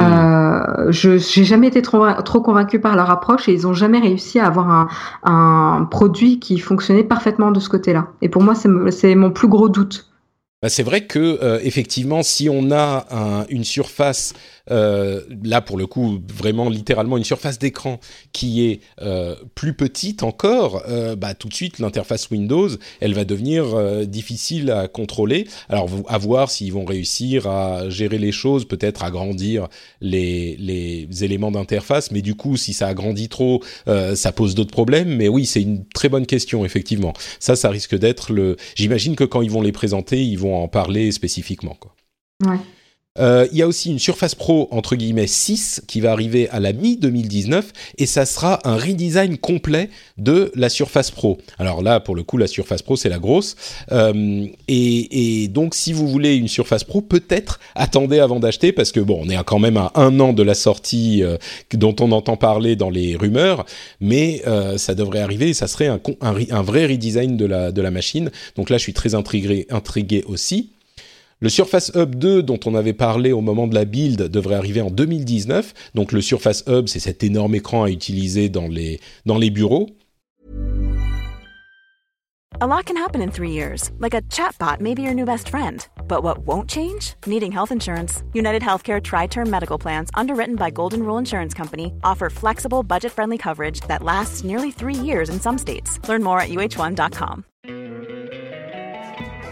Je j'ai jamais été trop trop convaincue par leur approche et ils ont jamais réussi à avoir un, un produit qui fonctionnait parfaitement de ce côté-là. Et pour moi c'est mon plus gros doute. Bah, c'est vrai que euh, effectivement, si on a un- une surface, euh, là pour le coup, vraiment littéralement une surface d'écran qui est euh, plus petite encore, euh, bah, tout de suite l'interface Windows, elle va devenir difficile à contrôler. Alors à voir s'ils vont réussir à gérer les choses, peut-être agrandir les, les éléments d'interface, mais du coup, si ça agrandit trop, ça pose d'autres problèmes. Mais oui, c'est une très bonne question effectivement. Ça, ça risque d'être le. J'imagine que quand ils vont les présenter, ils vont en parler spécifiquement. Quoi. Ouais. Euh, il y a aussi une Surface Pro entre guillemets 6 qui va arriver à la mi 2019 et ça sera un redesign complet de la Surface Pro. Alors là, pour le coup, la Surface Pro c'est la grosse euh, et, donc si vous voulez une Surface Pro, peut-être attendez avant d'acheter parce que bon, on est quand même à un an de la sortie euh, dont on entend parler dans les rumeurs, mais ça devrait arriver et ça serait un, vrai redesign de la de la machine. Donc là, je suis très intrigué, intrigué aussi. Le Surface Hub 2 dont on avait parlé au moment de la build devrait arriver en 2019. Donc le Surface Hub, c'est cet énorme écran à utiliser dans les, dans les bureaux. A lot can happen in three years, like a chatbot may be your new best friend. But what won't change? Needing health insurance. United Healthcare Tri Term Medical Plans, underwritten by Golden Rule Insurance Company, offer flexible, budget friendly coverage that lasts nearly three years in some states. Learn more at uh1.com.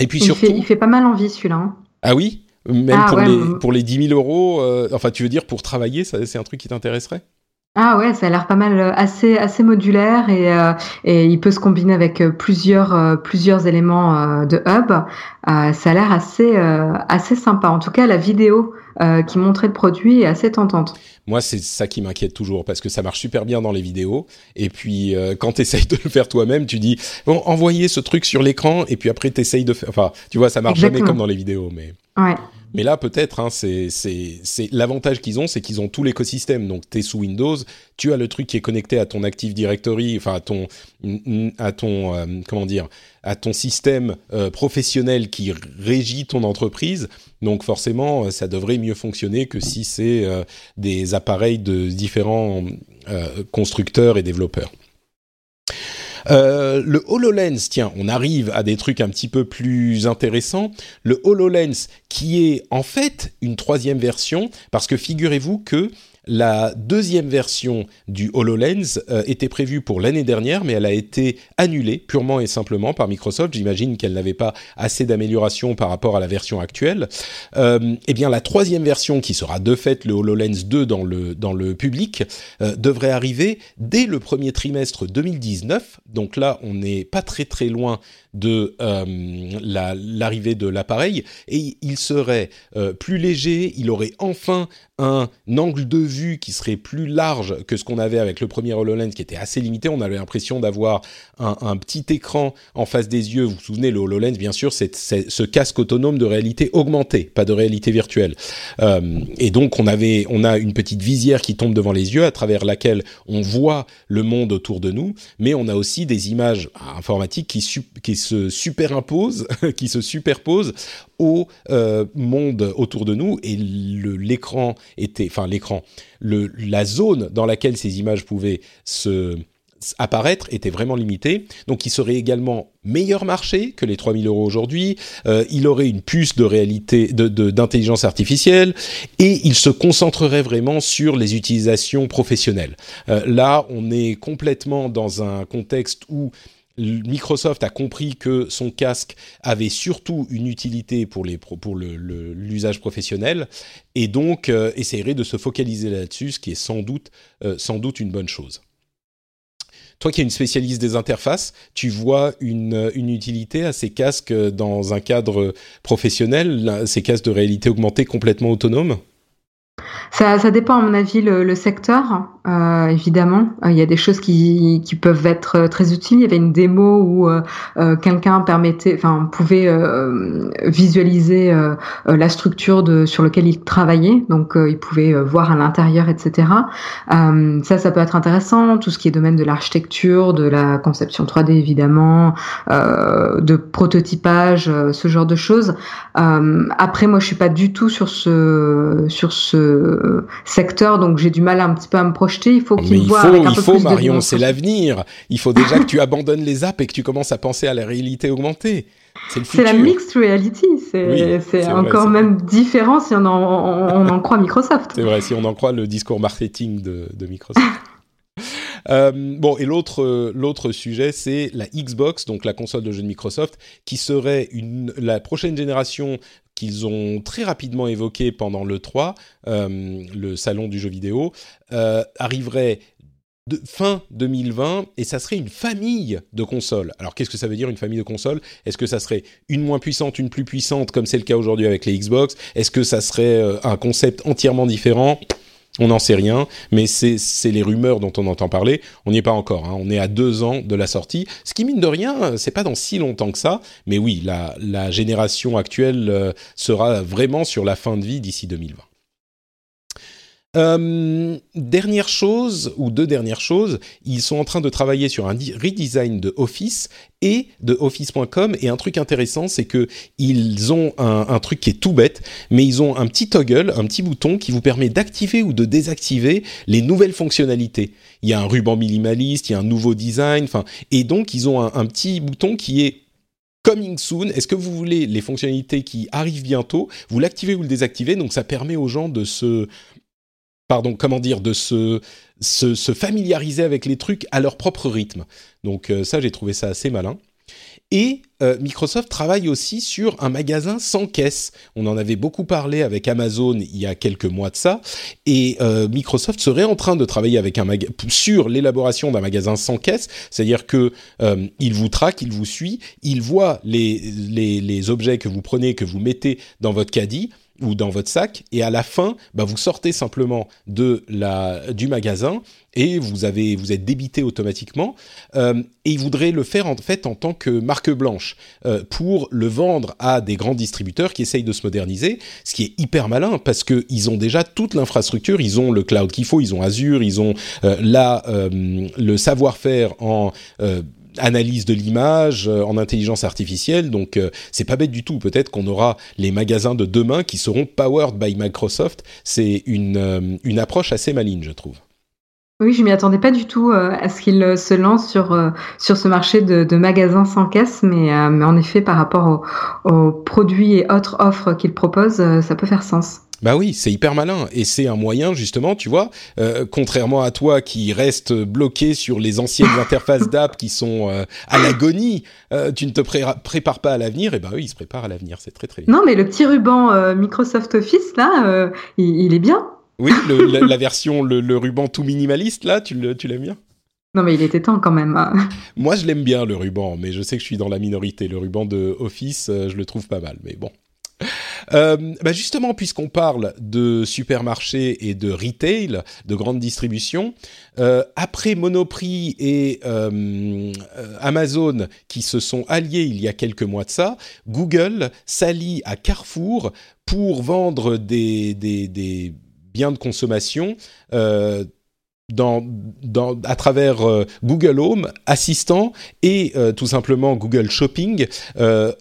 Et puis il surtout. Fait, il fait pas mal envie celui-là. Hein. Ah oui? Même Ah pour, ouais, les, pour les 10 000 euros, euh, enfin tu veux dire pour travailler, c'est un truc qui t'intéresserait? Ah ouais, ça a l'air pas mal, euh, assez assez modulaire et euh, et il peut se combiner avec plusieurs euh, plusieurs éléments euh, de hub. Ça a l'air assez assez sympa. En tout cas, la vidéo euh, qui montrait le produit est assez tentante. Moi, c'est ça qui m'inquiète toujours parce que ça marche super bien dans les vidéos. Et puis, euh, quand tu essayes de le faire toi-même, tu dis bon, envoyez ce truc sur l'écran. Et puis après, tu essayes de faire. Enfin, tu vois, ça marche jamais comme dans les vidéos. Mais, Ouais. Mais là, peut-être, hein, c'est l'avantage qu'ils ont, c'est qu'ils ont tout l'écosystème. Donc, tu es sous Windows, tu as le truc qui est connecté à ton Active Directory, enfin à ton à ton euh, comment dire à ton système euh, professionnel qui régit ton entreprise. Donc forcément, euh, ça devrait mieux fonctionner que si c'est des appareils de différents constructeurs et développeurs. Euh, le HoloLens, tiens, on arrive à des trucs un petit peu plus intéressants. Le HoloLens, qui est en fait une troisième version, parce que figurez-vous que la deuxième version du HoloLens euh, était prévue pour l'année dernière, mais elle a été annulée purement et simplement par Microsoft. J'imagine qu'elle n'avait pas assez d'amélioration par rapport à la version actuelle. Euh, eh bien, la troisième version, qui sera de fait le HoloLens 2 dans le, public, euh, devrait arriver dès le premier trimestre 2019. Donc là, on n'est pas très très loin de la- l'arrivée de l'appareil et il serait plus léger, il aurait enfin un angle de vue qui serait plus large que ce qu'on avait avec le premier HoloLens qui était assez limité. On avait l'impression d'avoir un, petit écran en face des yeux. Vous vous souvenez, le HoloLens, bien sûr, c'est ce casque autonome de réalité augmentée, pas de réalité virtuelle. Euh, et donc, on avait, on a une petite visière qui tombe devant les yeux à travers laquelle on voit le monde autour de nous, mais on a aussi des images informatiques qui se superimposent, qui se superposent au euh, monde autour de nous et l'écran était, enfin l'écran, la zone dans laquelle ces images pouvaient se apparaître était vraiment limité. Donc, il serait également meilleur marché que les 3000 euros aujourd'hui. Euh, il aurait une puce de réalité, de- de- d'intelligence artificielle, et il se concentrerait vraiment sur les utilisations professionnelles. Euh, là, on est complètement dans un contexte où Microsoft a compris que son casque avait surtout une utilité pour les pour le- le- l'usage professionnel et donc euh, essaierait de se focaliser là-dessus, ce qui est sans doute euh, sans doute une bonne chose. Toi qui es une spécialiste des interfaces, tu vois une, une utilité à ces casques dans un cadre professionnel, ces casques de réalité augmentée complètement autonomes? Ça, dépend à mon avis le secteur, euh, évidemment. Euh, Il y a des choses qui, qui peuvent être euh, très utiles. Il y avait une démo où euh, euh, quelqu'un permettait, enfin pouvait euh, visualiser la structure de sur laquelle il travaillait, donc il pouvait voir à l'intérieur, etc. Ça, ça peut être intéressant. Tout ce qui est domaine de l'architecture, de la conception 3D évidemment, de prototypage, ce genre de choses. Après, moi, je suis pas du tout sur ce sur ce secteur, donc j'ai du mal un petit peu à me projeter projeter, il faut Mais qu'ils il voient faut, avec un il peu faut plus de Marion, c'est l'avenir. Il faut déjà que tu abandonnes les apps et que tu commences à penser à la réalité augmentée. C'est le C'est la mixed reality, c'est Oui, c'est c'est vrai, encore même différent si on en, on, on en croit Microsoft. C'est vrai, si on en croit le discours marketing de, de Microsoft. Euh, bon, et l'autre euh, l'autre sujet, c'est la Xbox, donc la console de jeux de Microsoft, qui serait une, la prochaine génération qu'ils ont très rapidement évoquée pendant le 3, euh, le salon du jeu vidéo, euh, arriverait fin 2020 et ça serait une famille de consoles. Alors qu'est-ce que ça veut dire une famille de consoles? Est-ce que ça serait une moins puissante, une plus puissante comme c'est le cas aujourd'hui avec les Xbox? Est-ce que ça serait euh, un concept entièrement différent? On n'en sait rien, mais c'est les rumeurs dont on entend parler. On n'y est pas encore. hein. On est à deux ans de la sortie, ce qui mine de rien, c'est pas dans si longtemps que ça. Mais oui, la, la génération actuelle euh, sera vraiment sur la fin de vie d'ici 2020. Euh, dernière chose, ou deux dernières choses, ils sont en train de travailler sur un redesign de Office et de Office.com. Et un truc intéressant, c'est que ils ont un, truc qui est tout bête, mais ils ont un petit toggle, un petit bouton qui vous permet d'activer ou de désactiver les nouvelles fonctionnalités. Il y a un ruban minimaliste, il y a un nouveau design, enfin, et donc ils ont un petit bouton qui est Coming soon, est-ce que vous voulez les fonctionnalités qui arrivent bientôt Vous l'activez ou le désactivez, donc ça permet aux gens de se pardon, comment dire, de se, se, se familiariser avec les trucs à leur propre rythme. Donc euh, ça, j'ai trouvé ça assez malin. Et euh, Microsoft travaille aussi sur un magasin sans caisse. On en avait beaucoup parlé avec Amazon il y a quelques mois de ça. Et euh, Microsoft serait en train de travailler avec un sur l'élaboration d'un magasin sans caisse. C'est-à-dire que il vous traque, il vous suit, il voit les, les objets que vous prenez, que vous mettez dans votre caddie ou dans votre sac, et à la fin, bah, vous sortez simplement de la, du magasin et vous, avez, vous êtes débité automatiquement. Euh, et ils voudraient le faire en fait en tant que marque blanche euh, pour le vendre à des grands distributeurs qui essayent de se moderniser, ce qui est hyper malin parce qu'ils ont déjà toute l'infrastructure, ils ont le cloud qu'il faut, ils ont Azure, ils ont euh, là euh, le savoir-faire en analyse de l'image euh, en intelligence artificielle donc euh, c'est pas bête du tout. Peut-être qu'on aura les magasins de demain qui seront powered by Microsoft. C'est une euh, une approche assez maligne je trouve. Oui, je m'y attendais pas du tout à ce qu'il se lance sur sur ce marché de, magasins sans caisse, mais, mais en effet, par rapport aux, produits et autres offres qu'il propose, ça peut faire sens. Bah oui, c'est hyper malin et c'est un moyen justement, tu vois, euh, contrairement à toi qui reste bloqué sur les anciennes interfaces d'app qui sont euh, à l'agonie, euh, tu ne te pré- prépares pas à l'avenir, et ben eux ils se préparent à l'avenir, c'est très très bien. Non, mais le petit ruban Microsoft Office là, il, il est bien. Oui, le- la, la version, le, le ruban tout minimaliste là, tu le- tu l'aimes bien? Non, mais il était temps quand même. hein. Moi je l'aime bien le ruban, mais je sais que je suis dans la minorité. Le ruban de Office, je le trouve pas mal, mais bon. Euh, bah justement, puisqu'on parle de supermarché et de retail, de grande distribution, euh, après Monoprix et euh, Amazon qui se sont alliés il y a quelques mois de ça, Google s'allie à Carrefour pour vendre des, biens de consommation à travers Google Home, Assistant et tout simplement Google Shopping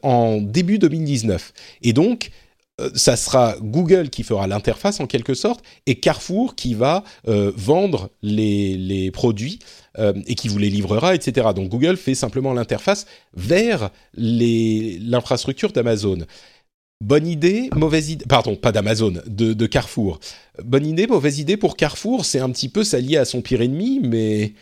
en début 2019. Et donc, ça sera Google qui fera l'interface en quelque sorte et Carrefour qui va euh, vendre les, les produits euh, et qui vous les livrera, etc. Donc Google fait simplement l'interface vers l'infrastructure d'Amazon. Bonne idée, mauvaise idée, pardon, pas d'Amazon, de Carrefour. Bonne idée, mauvaise idée pour Carrefour, c'est un petit peu s'allier à son pire ennemi, mais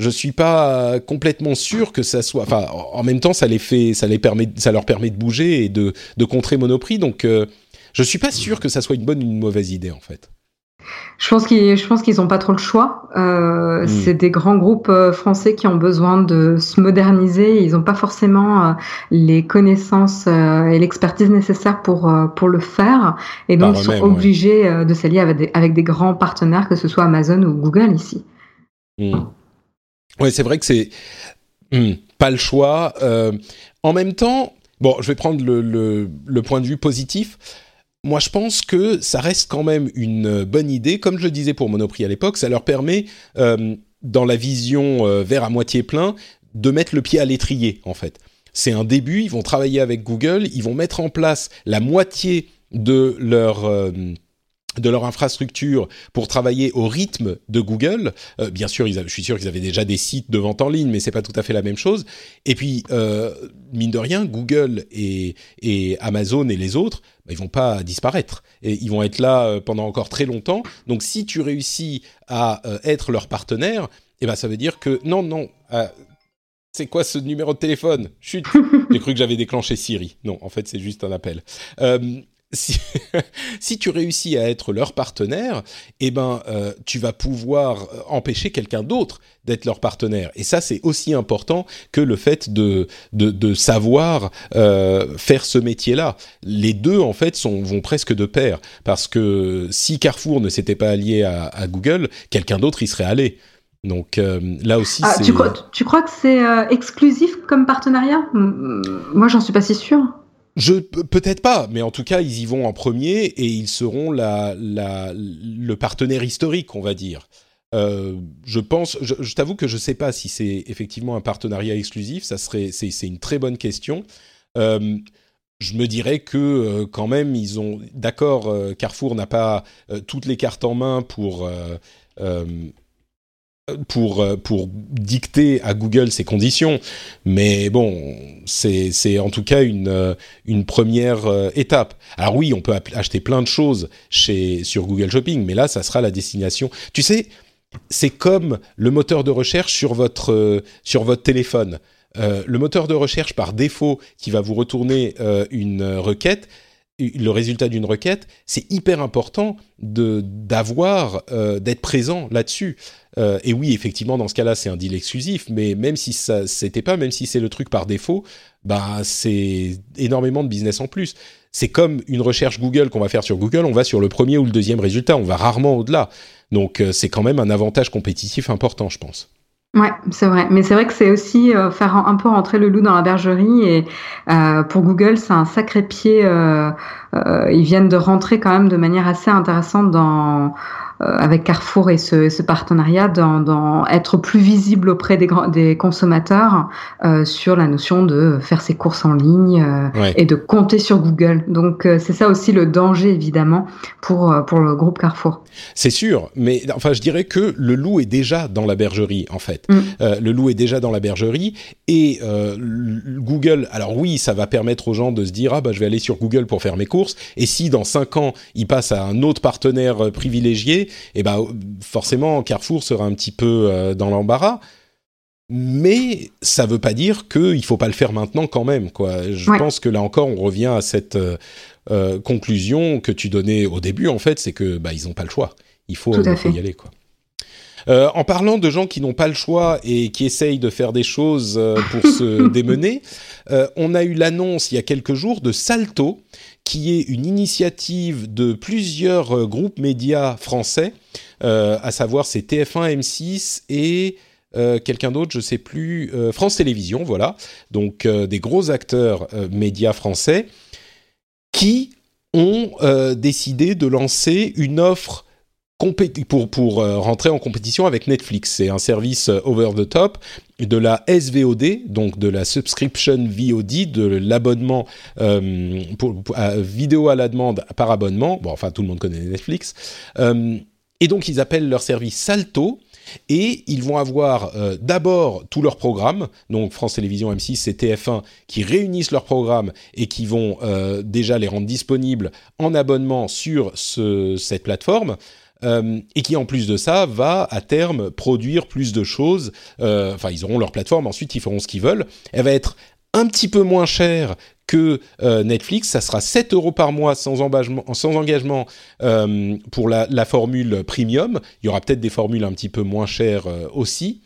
je suis pas complètement sûr que ça soit. Enfin, en même temps, ça les fait, ça les permet, ça leur permet de bouger et de, de contrer Monoprix, donc euh, je suis pas sûr que ça soit une bonne ou une mauvaise idée en fait. Je pense qu'ils, je pense qu'ils ont pas trop le choix. Euh, Mm. C'est des grands groupes euh, français qui ont besoin de se moderniser. Ils n'ont pas forcément euh, les connaissances euh, et l'expertise nécessaires pour euh, pour le faire, et donc Par ils sont ouais. obligés euh, de s'allier avec des, avec des grands partenaires, que ce soit Amazon ou Google ici. Hmm. Ouais, c'est vrai que c'est hmm, pas le choix. Euh, en même temps, bon, je vais prendre le, point de vue positif. Moi, je pense que ça reste quand même une bonne idée. Comme je le disais pour Monoprix à l'époque, ça leur permet, euh, dans la vision euh, verre à moitié plein, de mettre le pied à l'étrier, en fait. C'est un début, ils vont travailler avec Google, ils vont mettre en place la moitié de leur... de leur infrastructure pour travailler au rythme de Google. Euh, bien sûr, je suis sûr qu'ils avaient déjà des sites de vente en ligne, mais c'est pas tout à fait la même chose. Et puis, euh, mine de rien, Google et, Amazon et les autres, bah, ils vont pas disparaître. Et ils vont être là euh, pendant encore très longtemps. Donc, si tu réussis à être leur partenaire, eh ben, ça veut dire que non, non. c'est quoi ce numéro de téléphone? Chut J'ai cru que j'avais déclenché Siri. Non, en fait, c'est juste un appel. Si, si tu réussis à être leur partenaire, eh ben, euh, tu vas pouvoir euh, empêcher quelqu'un d'autre d'être leur partenaire. Et ça, c'est aussi important que le fait de, de, de savoir euh, faire ce métier-là. Les deux, en fait, sont, vont presque de pair. Parce que si Carrefour ne s'était pas allié à, à Google, quelqu'un d'autre y serait allé. Donc euh, là aussi, Ah, c'est... tu, crois, tu crois que c'est euh, exclusif comme partenariat? Moi, j'en suis pas si sûre. Je pe- peut-être pas, mais en tout cas, ils y vont en premier et ils seront le partenaire historique, on va dire. Euh, je pense, je, t'avoue que je sais pas si c'est effectivement un partenariat exclusif. Ça serait, c'est, une très bonne question. Euh, je me dirais que euh, quand même, ils ont, d'accord, Carrefour n'a pas toutes les cartes en main pour pour euh, pour dicter à Google ses conditions, mais bon, c'est en tout cas une euh, une première euh, étape. Alors oui, on peut acheter plein de choses chez sur Google Shopping, mais là, ça sera la destination. Tu sais, c'est comme le moteur de recherche sur votre sur votre téléphone. Le moteur de recherche par défaut qui va vous retourner une requête, le résultat d'une requête, c'est hyper important de d'avoir euh, d'être présent là-dessus. Euh, et oui, effectivement, dans ce cas-là, c'est un deal exclusif, mais même si ça c'était pas, même si c'est le truc par défaut, bah c'est énormément de business en plus. C'est comme une recherche Google qu'on va faire sur Google, on va sur le premier ou le deuxième résultat, on va rarement au-delà. Donc euh, c'est quand même un avantage compétitif important, je pense. Ouais, c'est vrai. Mais c'est vrai que c'est aussi euh, faire un, peu rentrer le loup dans la bergerie. Et euh, pour Google, c'est un sacré pied. euh, euh, ils viennent de rentrer quand même de manière assez intéressante dans avec Carrefour et ce, ce partenariat dans, dans être plus visible auprès des, grands- des consommateurs euh, sur la notion de faire ses courses en ligne euh, Ouais. et de compter sur Google. Donc euh, c'est ça aussi le danger évidemment pour euh, pour le groupe Carrefour. C'est sûr, mais enfin, je dirais que le loup est déjà dans la bergerie, en fait. Mm. Euh, le loup est déjà dans la bergerie et euh, Google. Alors oui, ça va permettre aux gens de se dire ah bah je vais aller sur Google pour faire mes courses. Et si dans cinq ans ils passent à un autre partenaire euh, privilégié, et ben forcément Carrefour sera un petit peu euh, dans l'embarras. Mais ça veut pas dire qu'il faut pas le faire maintenant quand même. Quoi. Je Ouais. pense que là encore, on revient à cette euh, euh, conclusion que tu donnais au début. En fait, c'est que bah ils ont pas le choix. Il faut, il y aller quoi. Euh, en parlant de gens qui n'ont pas le choix et qui essayent de faire des choses euh, pour se démener, euh, on a eu l'annonce il y a quelques jours de Salto, qui est une initiative de plusieurs euh, groupes médias français, euh, à savoir c'est TF1, M6 et euh, quelqu'un d'autre, je sais plus, France Télévisions, voilà, donc des gros acteurs médias français qui ont décidé de lancer une offre pour, pour euh, rentrer en compétition avec Netflix. C'est un service euh, over the top de la SVOD, donc de la subscription VOD, de l'abonnement euh, pour, vidéo à la demande par abonnement. Bon, enfin, tout le monde connaît Netflix. Et donc, ils appellent leur service Salto. Et ils vont avoir d'abord tous leurs programmes, donc France Télévisions, M6 et TF1, qui réunissent leurs programmes et qui vont déjà les rendre disponibles en abonnement sur ce, cette plateforme. Euh, et qui en plus de ça va à terme produire plus de choses. Euh, Enfin, ils auront leur plateforme, ensuite ils feront ce qu'ils veulent. Elle va être un petit peu moins chère que euh, Netflix. Ça sera 7 euros par mois sans engagement, pour la, formule premium. Il y aura peut-être des formules un petit peu moins chères aussi.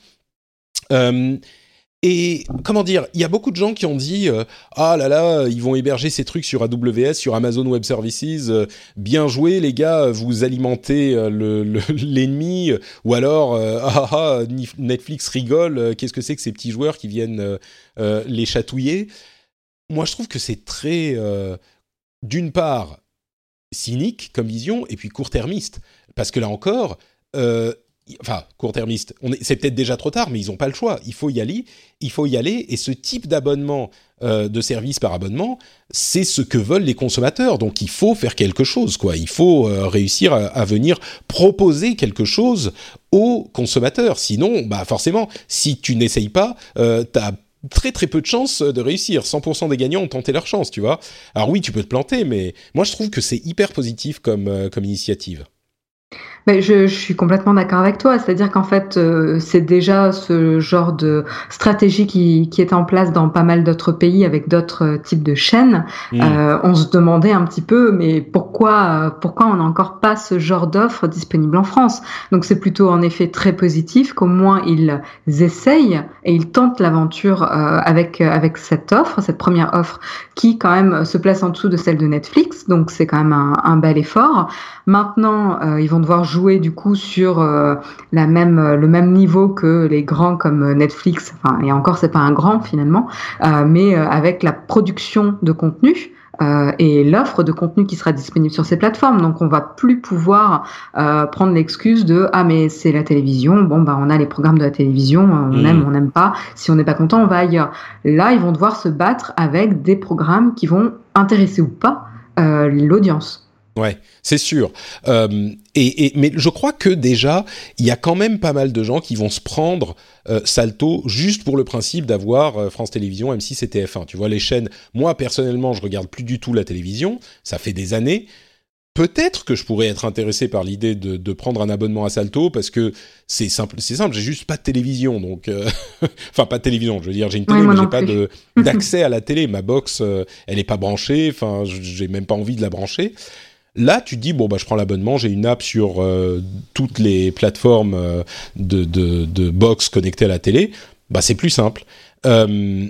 Et comment dire, il y a beaucoup de gens qui ont dit euh, ah là là, ils vont héberger ces trucs sur AWS, sur Amazon Web Services. euh, bien joué les gars, vous alimentez euh, le- le- l'ennemi. ou alors euh, ah ah Netflix rigole. Qu'est-ce que c'est que ces petits joueurs qui viennent les chatouiller? Moi, je trouve que c'est très, d'une part, cynique comme vision, et puis court-termiste. Parce que là encore, enfin court-termiste, c'est peut-être déjà trop tard, mais ils n'ont pas le choix. Il faut y aller, il faut y aller. Et ce type d'abonnement, euh, de service par abonnement, c'est ce que veulent les consommateurs. Donc il faut faire quelque chose, quoi. Il faut euh, réussir à, venir proposer quelque chose aux consommateurs. Sinon, bah forcément, si tu n'essayes pas, euh, tu as très très peu de chances de réussir. 100% des gagnants ont tenté leur chance, tu vois. Alors oui, tu peux te planter, mais moi je trouve que c'est hyper positif comme, comme initiative. Mais je, je, suis complètement d'accord avec toi. C'est-à-dire qu'en fait, euh, c'est déjà ce genre de stratégie qui, qui est en place dans pas mal d'autres pays avec d'autres euh, types de chaînes. Mmh. Euh, on se demandait un petit peu, mais pourquoi, pourquoi on n'a encore pas ce genre d'offre disponible en France? Donc c'est plutôt en effet très positif qu'au moins ils essayent et ils tentent l'aventure euh, avec avec cette offre, cette première offre qui quand même se place en dessous de celle de Netflix. Donc c'est quand même un, un bel effort. Maintenant, ils vont devoir jouer du coup sur euh, la même euh, le même niveau que les grands comme euh, Netflix. Enfin, et encore c'est pas un grand finalement, mais avec la production de contenu. et l'offre de contenu qui sera disponible sur ces plateformes. Donc on va plus pouvoir prendre l'excuse de ah mais c'est la télévision, bon bah on a les programmes de la télévision, on mmh. aime, on n'aime pas. Si on n'est pas content, on va ailleurs. Là ils vont devoir se battre avec des programmes qui vont intéresser ou pas l'audience. Ouais, c'est sûr. Euh, et, mais je crois que déjà, il y a quand même pas mal de gens qui vont se prendre euh, Salto juste pour le principe d'avoir euh, France Télévisions, M6 et TF1. Tu vois, les chaînes, moi personnellement, je regarde plus du tout la télévision, ça fait des années. Peut-être que je pourrais être intéressé par l'idée de, de, prendre un abonnement à Salto parce que c'est simple, c'est simple, j'ai juste pas de télévision, donc euh, enfin pas de télévision, je veux dire j'ai une télé mais j'ai pas de d'accès à la télé, ma box elle est pas branchée, enfin j'ai même pas envie de la brancher. Là, tu dis bon bah je prends l'abonnement, j'ai une app sur euh, toutes les plateformes euh, de, box connectées à la télé. Bah c'est plus simple. Euh,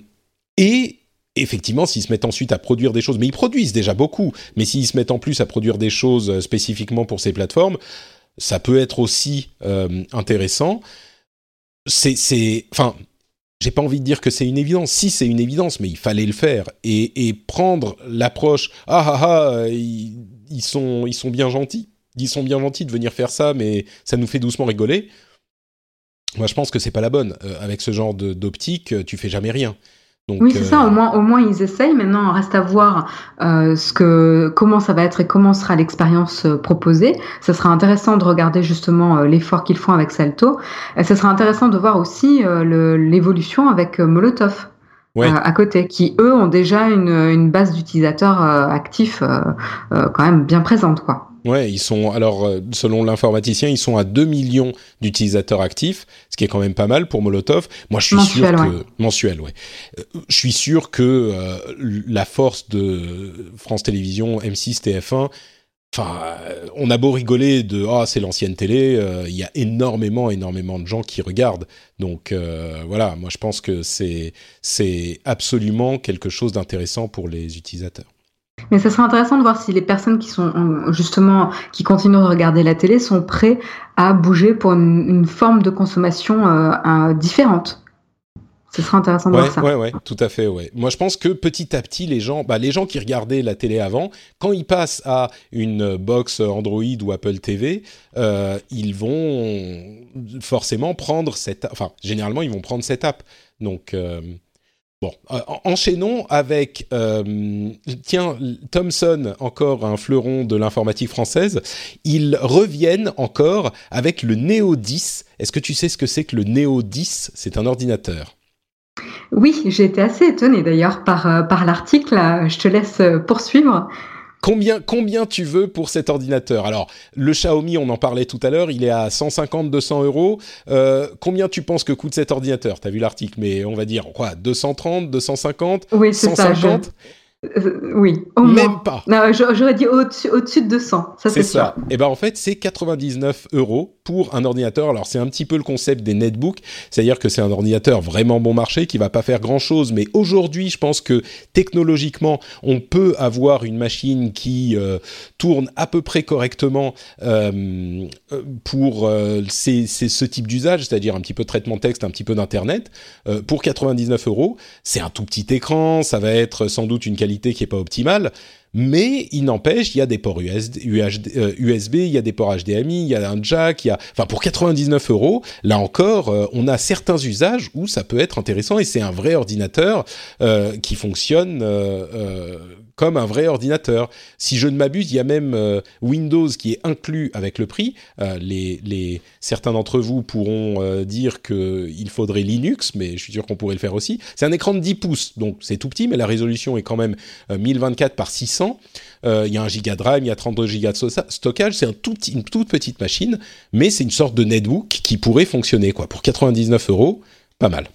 et effectivement, s'ils se mettent ensuite à produire des choses, mais ils produisent déjà beaucoup, mais s'ils se mettent en plus à produire des choses spécifiquement pour ces plateformes, ça peut être aussi intéressant. C'est, enfin, j'ai pas envie de dire que c'est une évidence. Si c'est une évidence, mais il fallait le faire et, et prendre l'approche. Ah ah ah, ils sont, ils sont bien gentils. Ils sont bien gentils de venir faire ça, mais ça nous fait doucement rigoler. Moi, je pense que c'est pas la bonne. Euh, avec ce genre d'optique, euh, tu fais jamais rien. Donc, oui, c'est ça. Euh, au moins, au moins, ils essayent. Maintenant, reste à voir ce que, comment ça va être et comment sera l'expérience proposée. Ça sera intéressant de regarder justement l'effort qu'ils font avec Salto. Et ça sera intéressant de voir aussi l'évolution avec Molotov. Euh, à côté, qui eux ont déjà une, une base d'utilisateurs euh, actifs euh, quand même bien présente, quoi. Ouais, ils sont alors selon l'informaticien, ils sont à 2 millions d'utilisateurs actifs, ce qui est quand même pas mal pour Molotov. Moi, je suis sûr que mensuel, ouais. je suis sûr que la force de France Télévisions, M6, TF1 Enfin, euh, on a beau rigoler de ah c'est l'ancienne télé, euh, il y a énormément énormément de gens qui regardent. Donc euh, voilà, moi je pense que c'est c'est absolument quelque chose d'intéressant pour les utilisateurs. Mais ça serait intéressant de voir si les personnes qui sont justement qui continuent de regarder la télé sont prêts à bouger pour une, forme de consommation différente. Ce sera intéressant de voir ça. Ouais, ouais, tout à fait, ouais. Moi, je pense que petit à petit, les gens, bah, les gens qui regardaient la télé avant, quand ils passent à une box Android ou Apple TV, euh, ils vont forcément prendre cette, enfin, généralement, ils vont prendre cette app. Donc, euh, bon, euh, enchaînons avec, tiens, Thomson, encore un fleuron de l'informatique française. Ils reviennent encore avec le Neo 10. Est-ce que tu sais ce que c'est que le Neo 10 C'est un ordinateur. Oui, j'ai été assez étonnée d'ailleurs par, euh, par l'article. Je te laisse euh, poursuivre. Combien, combien tu veux pour cet ordinateur? Alors, le Xiaomi, on en parlait tout à l'heure, il est à 150-200 euros. Euh, combien tu penses que coûte cet ordinateur? Tu as vu l'article, mais on va dire quoi 230, 250 Oui, c'est ça. Euh, oui, au Même pas. J'aurais dit au-dessus de 200, ça c'est ça. Et eh ben en fait, c'est 99 euros pour un ordinateur. Alors c'est un petit peu le concept des netbooks, c'est-à-dire que c'est un ordinateur vraiment bon marché qui va pas faire grand-chose, mais aujourd'hui, je pense que technologiquement, on peut avoir une machine qui euh, tourne à peu près correctement euh, pour c'est ce type d'usage, c'est-à-dire un petit peu de traitement de texte, un petit peu d'internet. pour 99 euros, c'est un tout petit écran, ça va être sans doute une qualité qui est pas optimale, Mais il n'empêche, il y a des ports USB, USB, il y a des ports HDMI, il y a un jack, il y a, enfin pour 99 euros, là encore, euh, on a certains usages où ça peut être intéressant et c'est un vrai ordinateur euh, qui fonctionne euh, euh, comme un vrai ordinateur. Si je ne m'abuse, il y a même euh, Windows qui est inclus avec le prix. Euh, les, certains d'entre vous pourront euh, dire qu'il faudrait Linux, mais je suis sûr qu'on pourrait le faire aussi. C'est un écran de 10 pouces, donc c'est tout petit, mais la résolution est quand même 1024 par 600. il y a un giga de RAM, il y a 32 gigas de stockage. C'est une toute petite machine, mais c'est une sorte de netbook qui pourrait fonctionner quoi. Pour 99 euros, pas mal.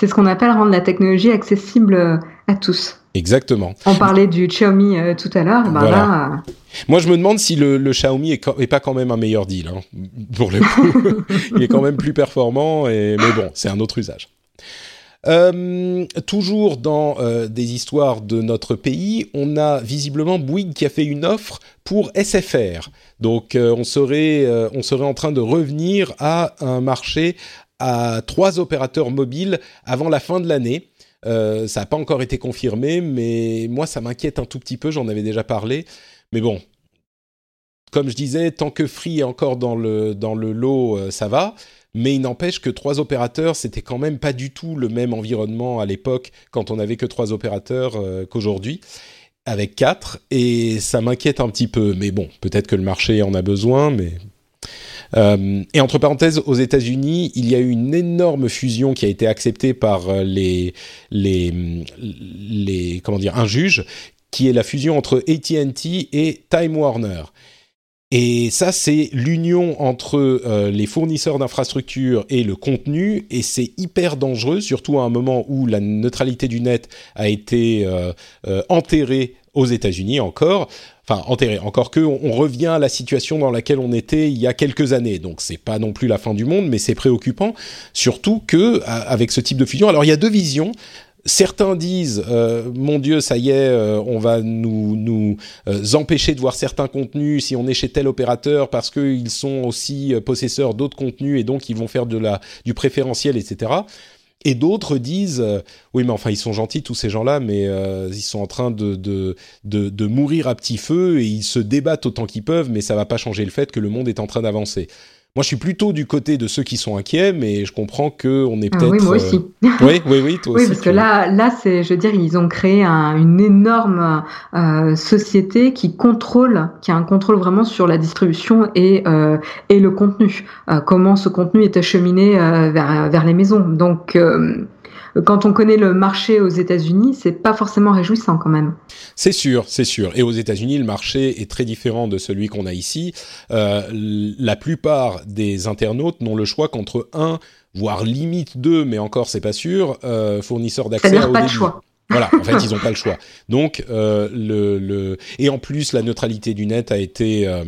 C'est ce qu'on appelle rendre la technologie accessible à tous. Exactement. On parlait du Xiaomi euh, tout à l'heure. Ben Voilà. là, euh, Moi, je me demande si le, le Xiaomi est, pas quand même un meilleur deal. hein, pour le coup, il est quand même plus performant, et, mais bon, c'est un autre usage. Euh, toujours dans euh, des histoires de notre pays, on a visiblement Bouygues qui a fait une offre pour SFR. Donc, euh, on serait, on serait en train de revenir à un marché à trois opérateurs mobiles avant la fin de l'année. Euh, ça n'a pas encore été confirmé, mais moi, ça m'inquiète un tout petit peu. J'en avais déjà parlé. Mais bon, comme je disais, tant que Free est encore dans le, dans le lot, euh, ça va. Mais il n'empêche que trois opérateurs, c'était quand même pas du tout le même environnement à l'époque quand on n'avait que trois opérateurs euh, qu'aujourd'hui, avec quatre. Et ça m'inquiète un petit peu. Mais bon, peut-être que le marché en a besoin, mais et entre parenthèses, aux États-Unis, il y a eu une énorme fusion qui a été acceptée par euh, les, les, les, comment dire, un juge, qui est la fusion entre AT&T et Time Warner. Et ça, c'est l'union entre euh, les fournisseurs d'infrastructures et le contenu, et c'est hyper dangereux, surtout à un moment où la neutralité du net a été euh, euh, enterrée aux États-Unis encore. Enfin, enterrée. Encore que, on, revient à la situation dans laquelle on était il y a quelques années. Donc, c'est pas non plus la fin du monde, mais c'est préoccupant. Surtout que, avec ce type de fusion, alors il y a deux visions. Certains disent, euh, mon Dieu, ça y est, euh, on va nous, nous euh, empêcher de voir certains contenus si on est chez tel opérateur parce qu'ils sont aussi euh, possesseurs d'autres contenus et donc ils vont faire de la, du préférentiel, etc. Et d'autres disent, euh, oui, mais enfin, ils sont gentils, tous ces gens-là, mais euh, ils sont en train de, de, de, de mourir à petit feu et ils se débattent autant qu'ils peuvent, mais ça va pas changer le fait que le monde est en train d'avancer. Moi, je suis plutôt du côté de ceux qui sont inquiets, mais je comprends que on est ah peut-être. oui, moi euh, aussi. oui, oui, oui, toi Oui, aussi. parce que là, là, c'est, je veux dire, ils ont créé un- une énorme euh, société qui contrôle, qui a un contrôle vraiment sur la distribution et euh, et le contenu. Euh, comment ce contenu est acheminé euh, vers vers les maisons. Donc, euh, quand on connaît le marché aux États-Unis, c'est pas forcément réjouissant quand même. C'est sûr, c'est sûr. Et aux États-Unis, le marché est très différent de celui qu'on a ici. Euh, la plupart des internautes n'ont le choix qu'entre un, voire limite deux, mais encore c'est pas sûr, euh, fournisseurs d'accès C'est-à-dire pas de débit. choix. Voilà, en fait, ils n'ont pas le choix. Donc, euh, le, le et en plus, la neutralité du net a été euh,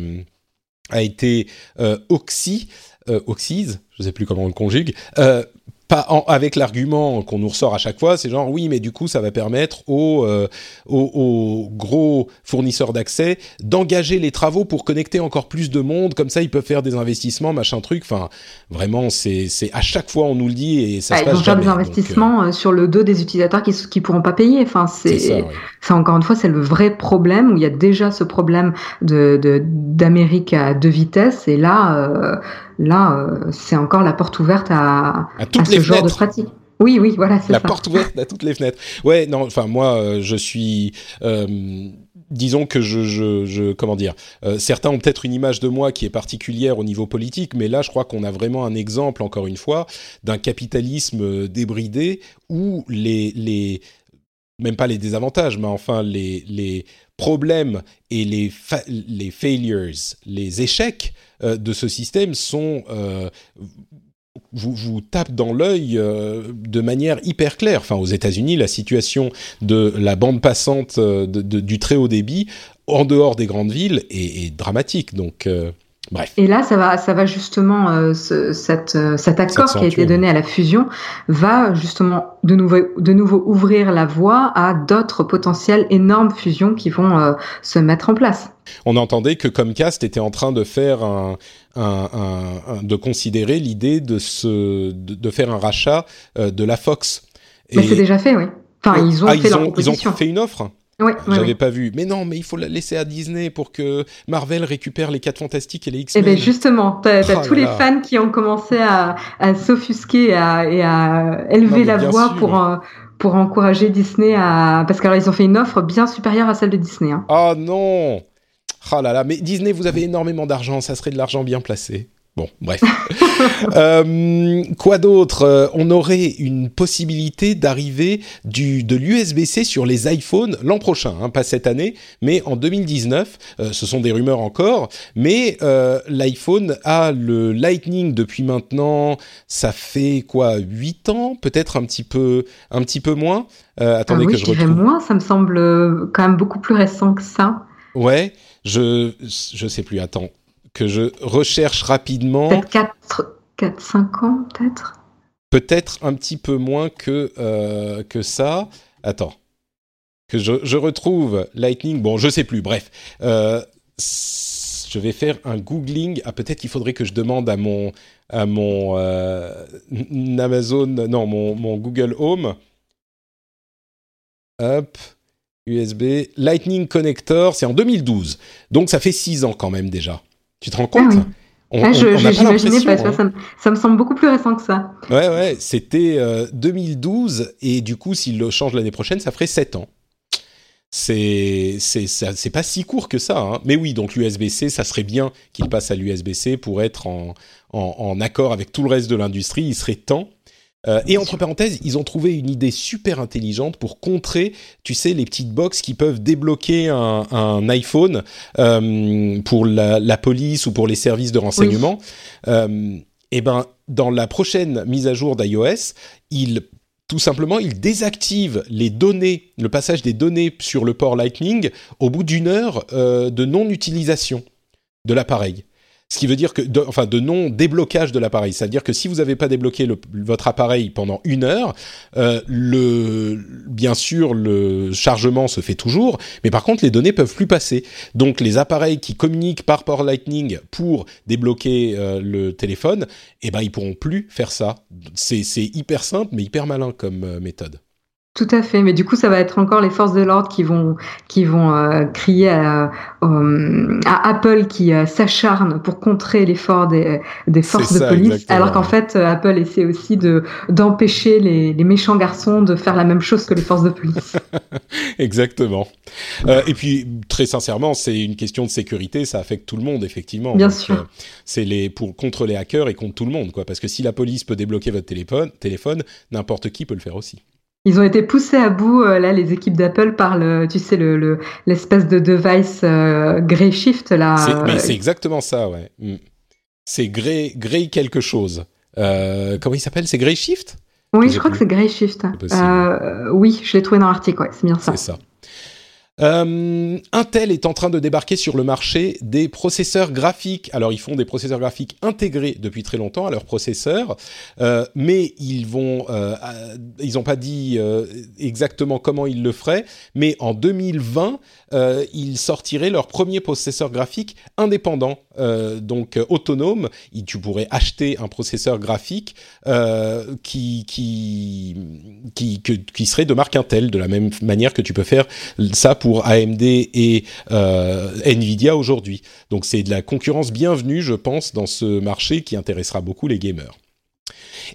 a été euh, oxy, euh, oxyse, je sais plus comment on le conjugue, euh, pas en- avec l'argument qu'on nous ressort à chaque fois, c'est genre oui, mais du coup, ça va permettre aux, euh, aux, aux gros fournisseurs d'accès d'engager les travaux pour connecter encore plus de monde, comme ça, ils peuvent faire des investissements, machin truc. Enfin, vraiment, c'est c'est à chaque fois on nous le dit et ça Ah, se ils passe vont faire des Donc, euh, investissements euh, sur le dos des utilisateurs qui qui pourront pas payer. Enfin, c'est ça. encore une fois, c'est le vrai problème où il y a déjà ce problème de de- d'Amérique à deux vitesses et là, euh, là, euh, c'est encore la porte ouverte à, À à ce les genre de pratique. Oui, oui, voilà, c'est la ça. porte ouverte à toutes les fenêtres. Ouais, non, enfin moi, euh, je suis, disons que je, je, je comment dire, euh, certains ont peut-être une image de moi qui est particulière au niveau politique, mais là, je crois qu'on a vraiment un exemple, encore une fois, d'un capitalisme débridé où les, les, même pas les désavantages, mais enfin les, problèmes et les, les failures, les échecs euh, de ce système sont euh, vous, vous tape dans l'œil euh, de manière hyper claire. Enfin, aux États-Unis, la situation de la bande passante du très haut débit en dehors des grandes villes est, est dramatique. Donc, bref. Et là, ça va, ça va justement, euh, ce- cette, euh, cet accord qui a été donné à la fusion va justement de nouveau, de nouveau ouvrir la voie à d'autres potentielles énormes fusions qui vont euh, se mettre en place. On entendait que Comcast était en train de faire un, un- un- un- de considérer l'idée de se, de, de faire un rachat de la Fox. Mais c'est déjà fait, oui. Enfin, ils ont Ah, fait ils leur ont, ils proposition. ont fait une offre. Ouais, J'avais ouais. pas vu. Mais non, mais il faut la laisser à Disney pour que Marvel récupère les 4 Fantastiques et les Eh X-Men. ben justement, t'as as Oh tous là les fans qui ont commencé à, à s'offusquer et à, et à élever Non, la voix sûr. pour euh, pour encourager Disney à parce qu'ils ont fait une offre bien supérieure à celle de Disney. Hein. Oh non Ah là là, mais Disney, vous avez énormément d'argent, ça serait de l'argent bien placé. Bon, bref. Euh, quoi d'autre? Euh, On aurait une possibilité d'arriver du de l'USB-C sur les iPhones l'an prochain, hein, pas cette année, mais en 2019. Euh, ce sont des rumeurs encore, mais euh, l'iPhone a le Lightning depuis maintenant. Ça fait quoi 8 ans, peut-être un petit peu, un petit peu moins? Euh, attendez Ah oui, que je je dirais retrouve. moins, ça me semble euh, quand même beaucoup plus récent que ça. Ouais, je je sais plus. Attends, que je recherche rapidement. Peut-être 4, 4, 5 ans, peut-être? Peut-être un petit peu moins que euh, que ça. Attends, que je je retrouve Lightning. Bon, je sais plus. Bref, euh, je vais faire un googling. Ah, peut-être qu'il faudrait que je demande à mon à mon euh, Amazon, non, mon mon Google Home. Hop. USB Lightning Connector, c'est en 2012. Donc ça fait 6 ans quand même déjà. Tu te rends compte oui. On- Ah, on- je- on n'a je- pas J'imaginais pas, l'impression, tu vois, hein. ça, me, ça me semble beaucoup plus récent que ça. Ouais, ouais, c'était euh, 2012 et du coup, s'il le change l'année prochaine, ça ferait 7 ans. C'est c'est ça- c'est pas si court que ça, hein. mais oui. Donc l'USB-C, ça serait bien qu'il passe à l'USB-C pour être en, en, en accord avec tout le reste de l'industrie. Il serait temps. Euh, et entre parenthèses, ils ont trouvé une idée super intelligente pour contrer, tu sais, les petites box qui peuvent débloquer un, un iPhone euh, pour la, la police ou pour les services de renseignement. Euh, et ben, dans la prochaine mise à jour d'iOS, tout simplement, il désactive les données, le passage des données sur le port Lightning au bout d'une heure euh, de non-utilisation de l'appareil. Ce qui veut dire que, de, enfin, de non-déblocage de l'appareil. C'est-à-dire que si vous n'avez pas débloqué votre appareil pendant une heure, euh, le, bien sûr, le chargement se fait toujours, mais par contre, les données peuvent plus passer. Donc, les appareils qui communiquent par port Lightning pour débloquer euh, le téléphone, eh ben, ils pourront plus faire ça. C'est c'est hyper simple, mais hyper malin comme euh, méthode. Tout à fait, mais du coup, ça va être encore les forces de l'ordre qui vont qui vont euh, crier à, euh, à Apple qui euh, s'acharne pour contrer l'effort des, des forces de police, exactement. alors qu'en fait, Apple essaie aussi de d'empêcher les, les méchants garçons de faire la même chose que les forces de police. Exactement. Et puis, très sincèrement, c'est une question de sécurité, ça affecte tout le monde, effectivement. Bien Donc, sûr. c'est les pour contre les hackers et contre tout le monde, quoi. Parce que si la police peut débloquer votre téléphone, téléphone, n'importe qui peut le faire aussi. Ils ont été poussés à bout, euh, là, les équipes d'Apple, par le, tu sais, le le- l'espèce de device euh, Grey Shift, là. C'est- euh, c'est exactement ça, ouais. Mm. C'est Grey, Grey quelque chose. Euh, comment il s'appelle? C'est Grey Shift? Oui, je crois que c'est Grey Shift. oui, je l'ai trouvé dans l'article, ouais, c'est bien ça. C'est ça. Euh, Intel est en train de débarquer sur le marché des processeurs graphiques. Alors, ils font des processeurs graphiques intégrés depuis très longtemps à leurs processeurs, euh, mais ils vont, euh, euh, ils n'ont pas dit euh, exactement comment ils le feraient. Mais en 2020, euh, ils sortiraient leur premier processeur graphique indépendant, euh, donc euh, autonome. Et tu pourrais acheter un processeur graphique euh, qui qui serait de marque Intel, de la même manière que tu peux faire ça pour AMD et euh, Nvidia aujourd'hui. Donc c'est de la concurrence bienvenue, je pense, dans ce marché qui intéressera beaucoup les gamers.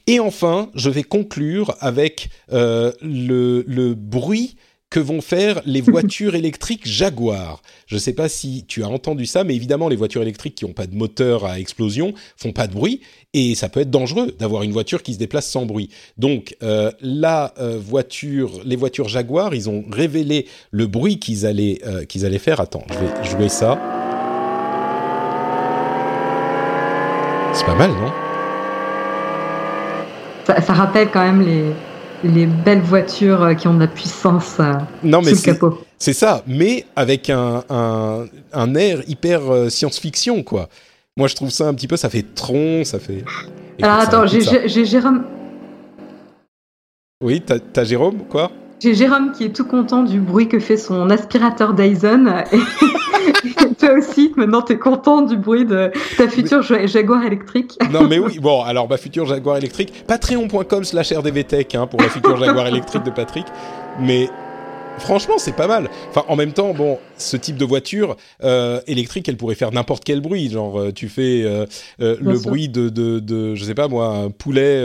Et enfin, je vais conclure avec euh, le, le bruit que vont faire les voitures électriques Jaguar? Je ne sais pas si tu as entendu ça, mais évidemment, les voitures électriques qui n'ont pas de moteur à explosion font pas de bruit, et ça peut être dangereux d'avoir une voiture qui se déplace sans bruit. Donc, euh, la euh, voiture, les voitures Jaguar, ils ont révélé le bruit qu'ils allaient, euh, qu'ils allaient faire. Attends, je vais jouer ça. C'est pas mal, non? Ça, ça rappelle quand même les, les belles voitures euh, qui ont de la puissance euh, Non, mais sous le capot. c'est ça, mais avec un, un, un air hyper euh, science-fiction, quoi. Moi, je trouve ça un petit peu, ça fait tronc, ça fait. Écoute Alors ça, attends, j'ai Jérôme, Oui, t'as Jérôme, quoi? J'ai Jérôme qui est tout content du bruit que fait son aspirateur Dyson. Et, toi aussi, maintenant, t'es content du bruit de ta future Ja- Jaguar électrique. Non, mais oui, bon, alors ma future Jaguar électrique, patreon.com slash rdvtech hein, pour la future Jaguar électrique de Patrick. Mais Franchement, c'est pas mal. Enfin, en même temps, bon, ce type de voiture euh, électrique, elle pourrait faire n'importe quel bruit. Genre, euh, tu fais euh, euh, le sûr. bruit de, de, de, je sais pas moi, un poulet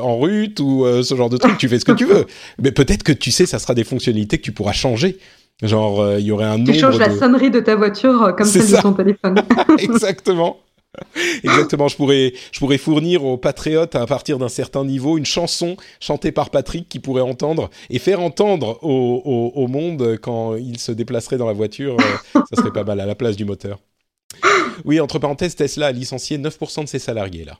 en rut ou ce genre de truc. tu fais ce que tu veux. Mais peut-être que tu sais, ça sera des fonctionnalités que tu pourras changer. Genre, il y aurait un Tu nombre changes la sonnerie de ta voiture comme celle ça. de ton téléphone. Exactement. Exactement, je pourrais, je pourrais fournir aux patriotes à partir d'un certain niveau une chanson chantée par Patrick qui pourrait entendre et faire entendre au, au, monde quand il se déplacerait dans la voiture. euh, ça serait pas mal à la place du moteur. Oui, entre parenthèses, Tesla a licencié 9% de ses salariés là.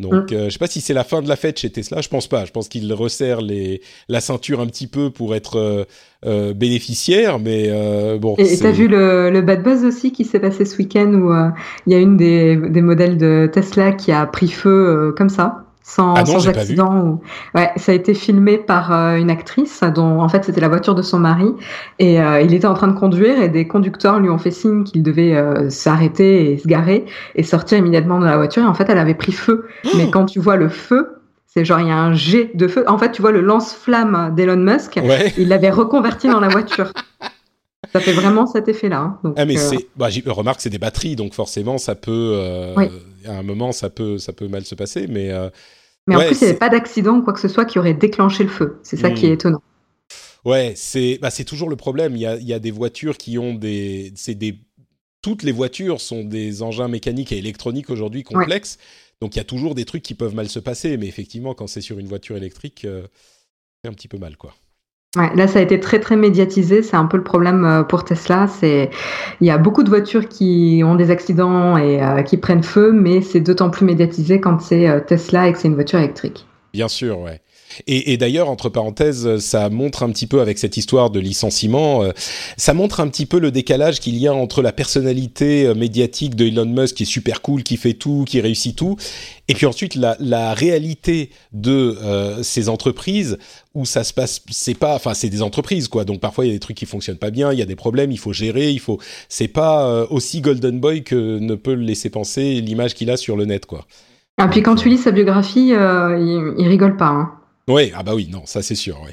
Donc, euh, je sais pas si c'est la fin de la fête chez Tesla. Je pense pas. Je pense qu'ils resserrent les, la ceinture un petit peu pour être euh, euh, bénéficiaire, mais euh, bon. Et t'as vu le, le bad buzz aussi qui s'est passé ce week-end où euh, il y a une des, des modèles de Tesla qui a pris feu euh, comme ça, sans, Ah non, sans accident. ou- Ouais, ça a été filmé par euh, une actrice dont en fait c'était la voiture de son mari et euh, il était en train de conduire et des conducteurs lui ont fait signe qu'il devait euh, s'arrêter et se garer et sortir immédiatement de la voiture et en fait elle avait pris feu. Mais quand tu vois le feu, c'est genre il y a un jet de feu. En fait, tu vois le lance-flamme d'Elon Musk. Ouais. Il l'avait reconverti dans la voiture. Ça fait vraiment cet effet-là. hein. Donc, Ah mais c'est, bah, remarque c'est des batteries donc forcément ça peut, Oui. À un moment ça peut, ça peut mal se passer mais euh, Mais ouais, en plus, il n'y avait pas d'accident ou quoi que ce soit qui aurait déclenché le feu. C'est ça qui Hmm. est étonnant. ouais c'est, bah, toujours le problème. Il y a, y a des voitures qui ont des, des, toutes les voitures sont des engins mécaniques et électroniques aujourd'hui complexes donc il y a toujours des trucs qui peuvent mal se passer mais effectivement quand c'est sur une voiture électrique euh, c'est un petit peu mal quoi. Ouais, là, ça a été très très médiatisé. C'est un peu le problème euh, pour Tesla. C'est il y a beaucoup de voitures qui ont des accidents et euh, qui prennent feu, mais c'est d'autant plus médiatisé quand c'est euh, Tesla et que c'est une voiture électrique. Bien sûr, ouais. Et, d'ailleurs, entre parenthèses, ça montre un petit peu avec cette histoire de licenciement, euh, ça montre un petit peu le décalage qu'il y a entre la personnalité euh, médiatique de Elon Musk qui est super cool, qui fait tout, qui réussit tout, et puis ensuite la, réalité de euh, ces entreprises où ça se passe, c'est pas, enfin c'est des entreprises quoi, donc parfois il y a des trucs qui fonctionnent pas bien, il y a des problèmes, il faut gérer, il faut, c'est pas aussi golden boy que ne peut le laisser penser l'image qu'il a sur le net quoi. Et puis quand tu lis sa biographie, il, il rigole pas. Hein. Oui, ah bah oui, non, ça c'est sûr, oui.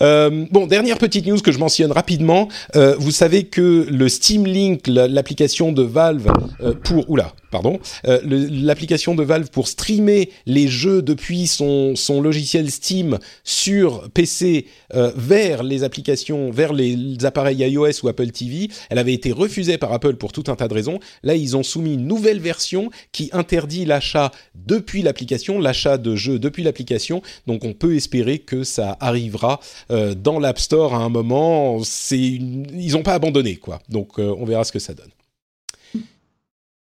Euh, bon, dernière petite news que je mentionne rapidement. Euh, vous savez que le Steam Link, la- l'application de Valve euh, pour, oula, pardon, euh, l'application de Valve pour streamer les jeux depuis son, son logiciel Steam sur PC euh, vers les applications, vers les appareils iOS ou Apple TV, elle avait été refusée par Apple pour tout un tas de raisons. Là, ils ont soumis une nouvelle version qui interdit l'achat depuis l'application, l'achat de jeux depuis l'application. Donc, on peut espérer que ça arrivera euh, dans l'App Store à un moment. C'est Ils n'ont pas abandonné, quoi. Donc, euh, on verra ce que ça donne.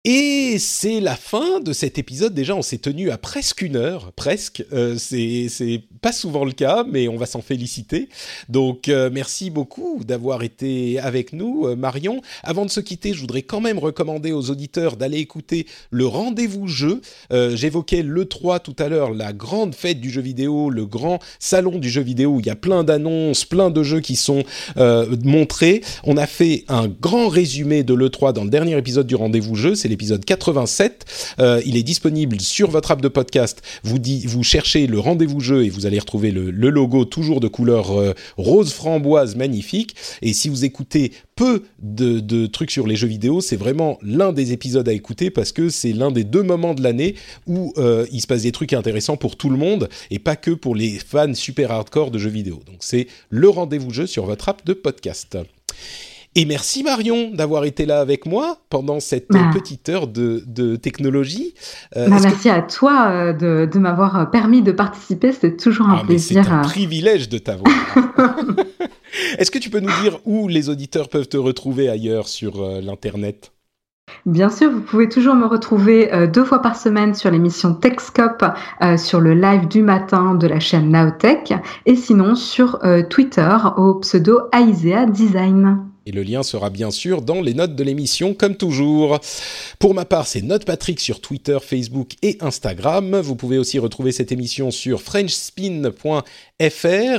Et c'est la fin de cet épisode. Déjà, on s'est tenu à presque une heure, presque. Euh, c'est pas souvent le cas, mais on va s'en féliciter. Donc, euh, merci beaucoup d'avoir été avec nous, euh, Marion. Avant de se quitter, je voudrais quand même recommander aux auditeurs d'aller écouter le rendez-vous jeu. J'évoquais le 3 tout à l'heure, la grande fête du jeu vidéo, le grand salon du jeu vidéo où il y a plein d'annonces, plein de jeux qui sont montrés. On a fait un grand résumé de l'E3 dans le dernier épisode du rendez-vous jeu, l'épisode 87. Euh, il est disponible sur votre app de podcast. Vous, dit, vous cherchez le rendez-vous jeu et vous allez retrouver le, logo toujours de couleur euh, rose framboise magnifique. Et si vous écoutez peu de, de trucs sur les jeux vidéo, c'est vraiment l'un des épisodes à écouter parce que c'est l'un des deux moments de l'année où euh, il se passe des trucs intéressants pour tout le monde et pas que pour les fans super hardcore de jeux vidéo. Donc c'est le rendez-vous jeu sur votre app de podcast. Et merci Marion d'avoir été là avec moi pendant cette Bah. petite heure de, de technologie. Euh, Bah, que- merci à toi euh, de, de m'avoir permis de participer. C'était toujours un Ah, mais c'est plaisir. un euh. privilège de t'avoir. Est-ce que tu peux nous dire où les auditeurs peuvent te retrouver ailleurs sur euh, l'internet? Bien sûr, vous pouvez toujours me retrouver euh, deux fois par semaine sur l'émission Techscope, euh, sur le live du matin de la chaîne Naotech, et sinon sur euh, Twitter au pseudo Aisea Design. Et le lien sera bien sûr dans les notes de l'émission, comme toujours. Pour ma part, c'est Note Patrick sur Twitter, Facebook et Instagram. Vous pouvez aussi retrouver cette émission sur frenchspin.fr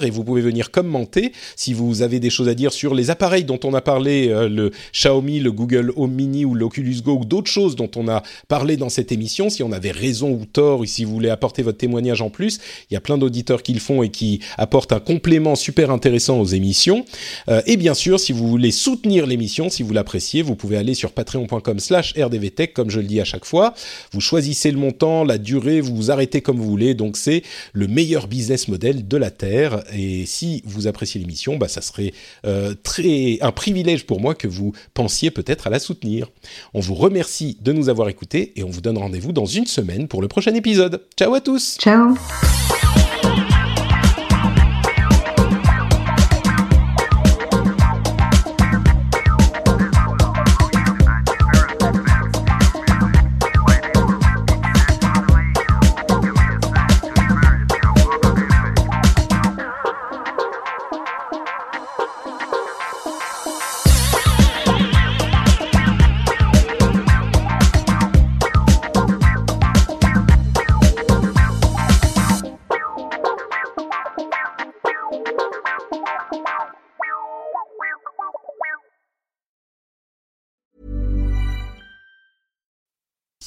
et vous pouvez venir commenter si vous avez des choses à dire sur les appareils dont on a parlé, euh, le Xiaomi, le Google Home Mini ou l'Oculus Go ou d'autres choses dont on a parlé dans cette émission. Si on avait raison ou tort ou si vous voulez apporter votre témoignage en plus, il y a plein d'auditeurs qui le font et qui apportent un complément super intéressant aux émissions. Euh, et bien sûr, si vous voulez soutenir l'émission, si vous l'appréciez, vous pouvez aller sur patreon.com slash rdvtech, comme je le dis à chaque fois. Vous choisissez le montant, la durée, vous vous arrêtez comme vous voulez. Donc c'est le meilleur business model de la Terre. Et si vous appréciez l'émission, bah, ça serait euh, très un privilège pour moi que vous pensiez peut-être à la soutenir. On vous remercie de nous avoir écoutés et on vous donne rendez-vous dans une semaine pour le prochain épisode. Ciao à tous Ciao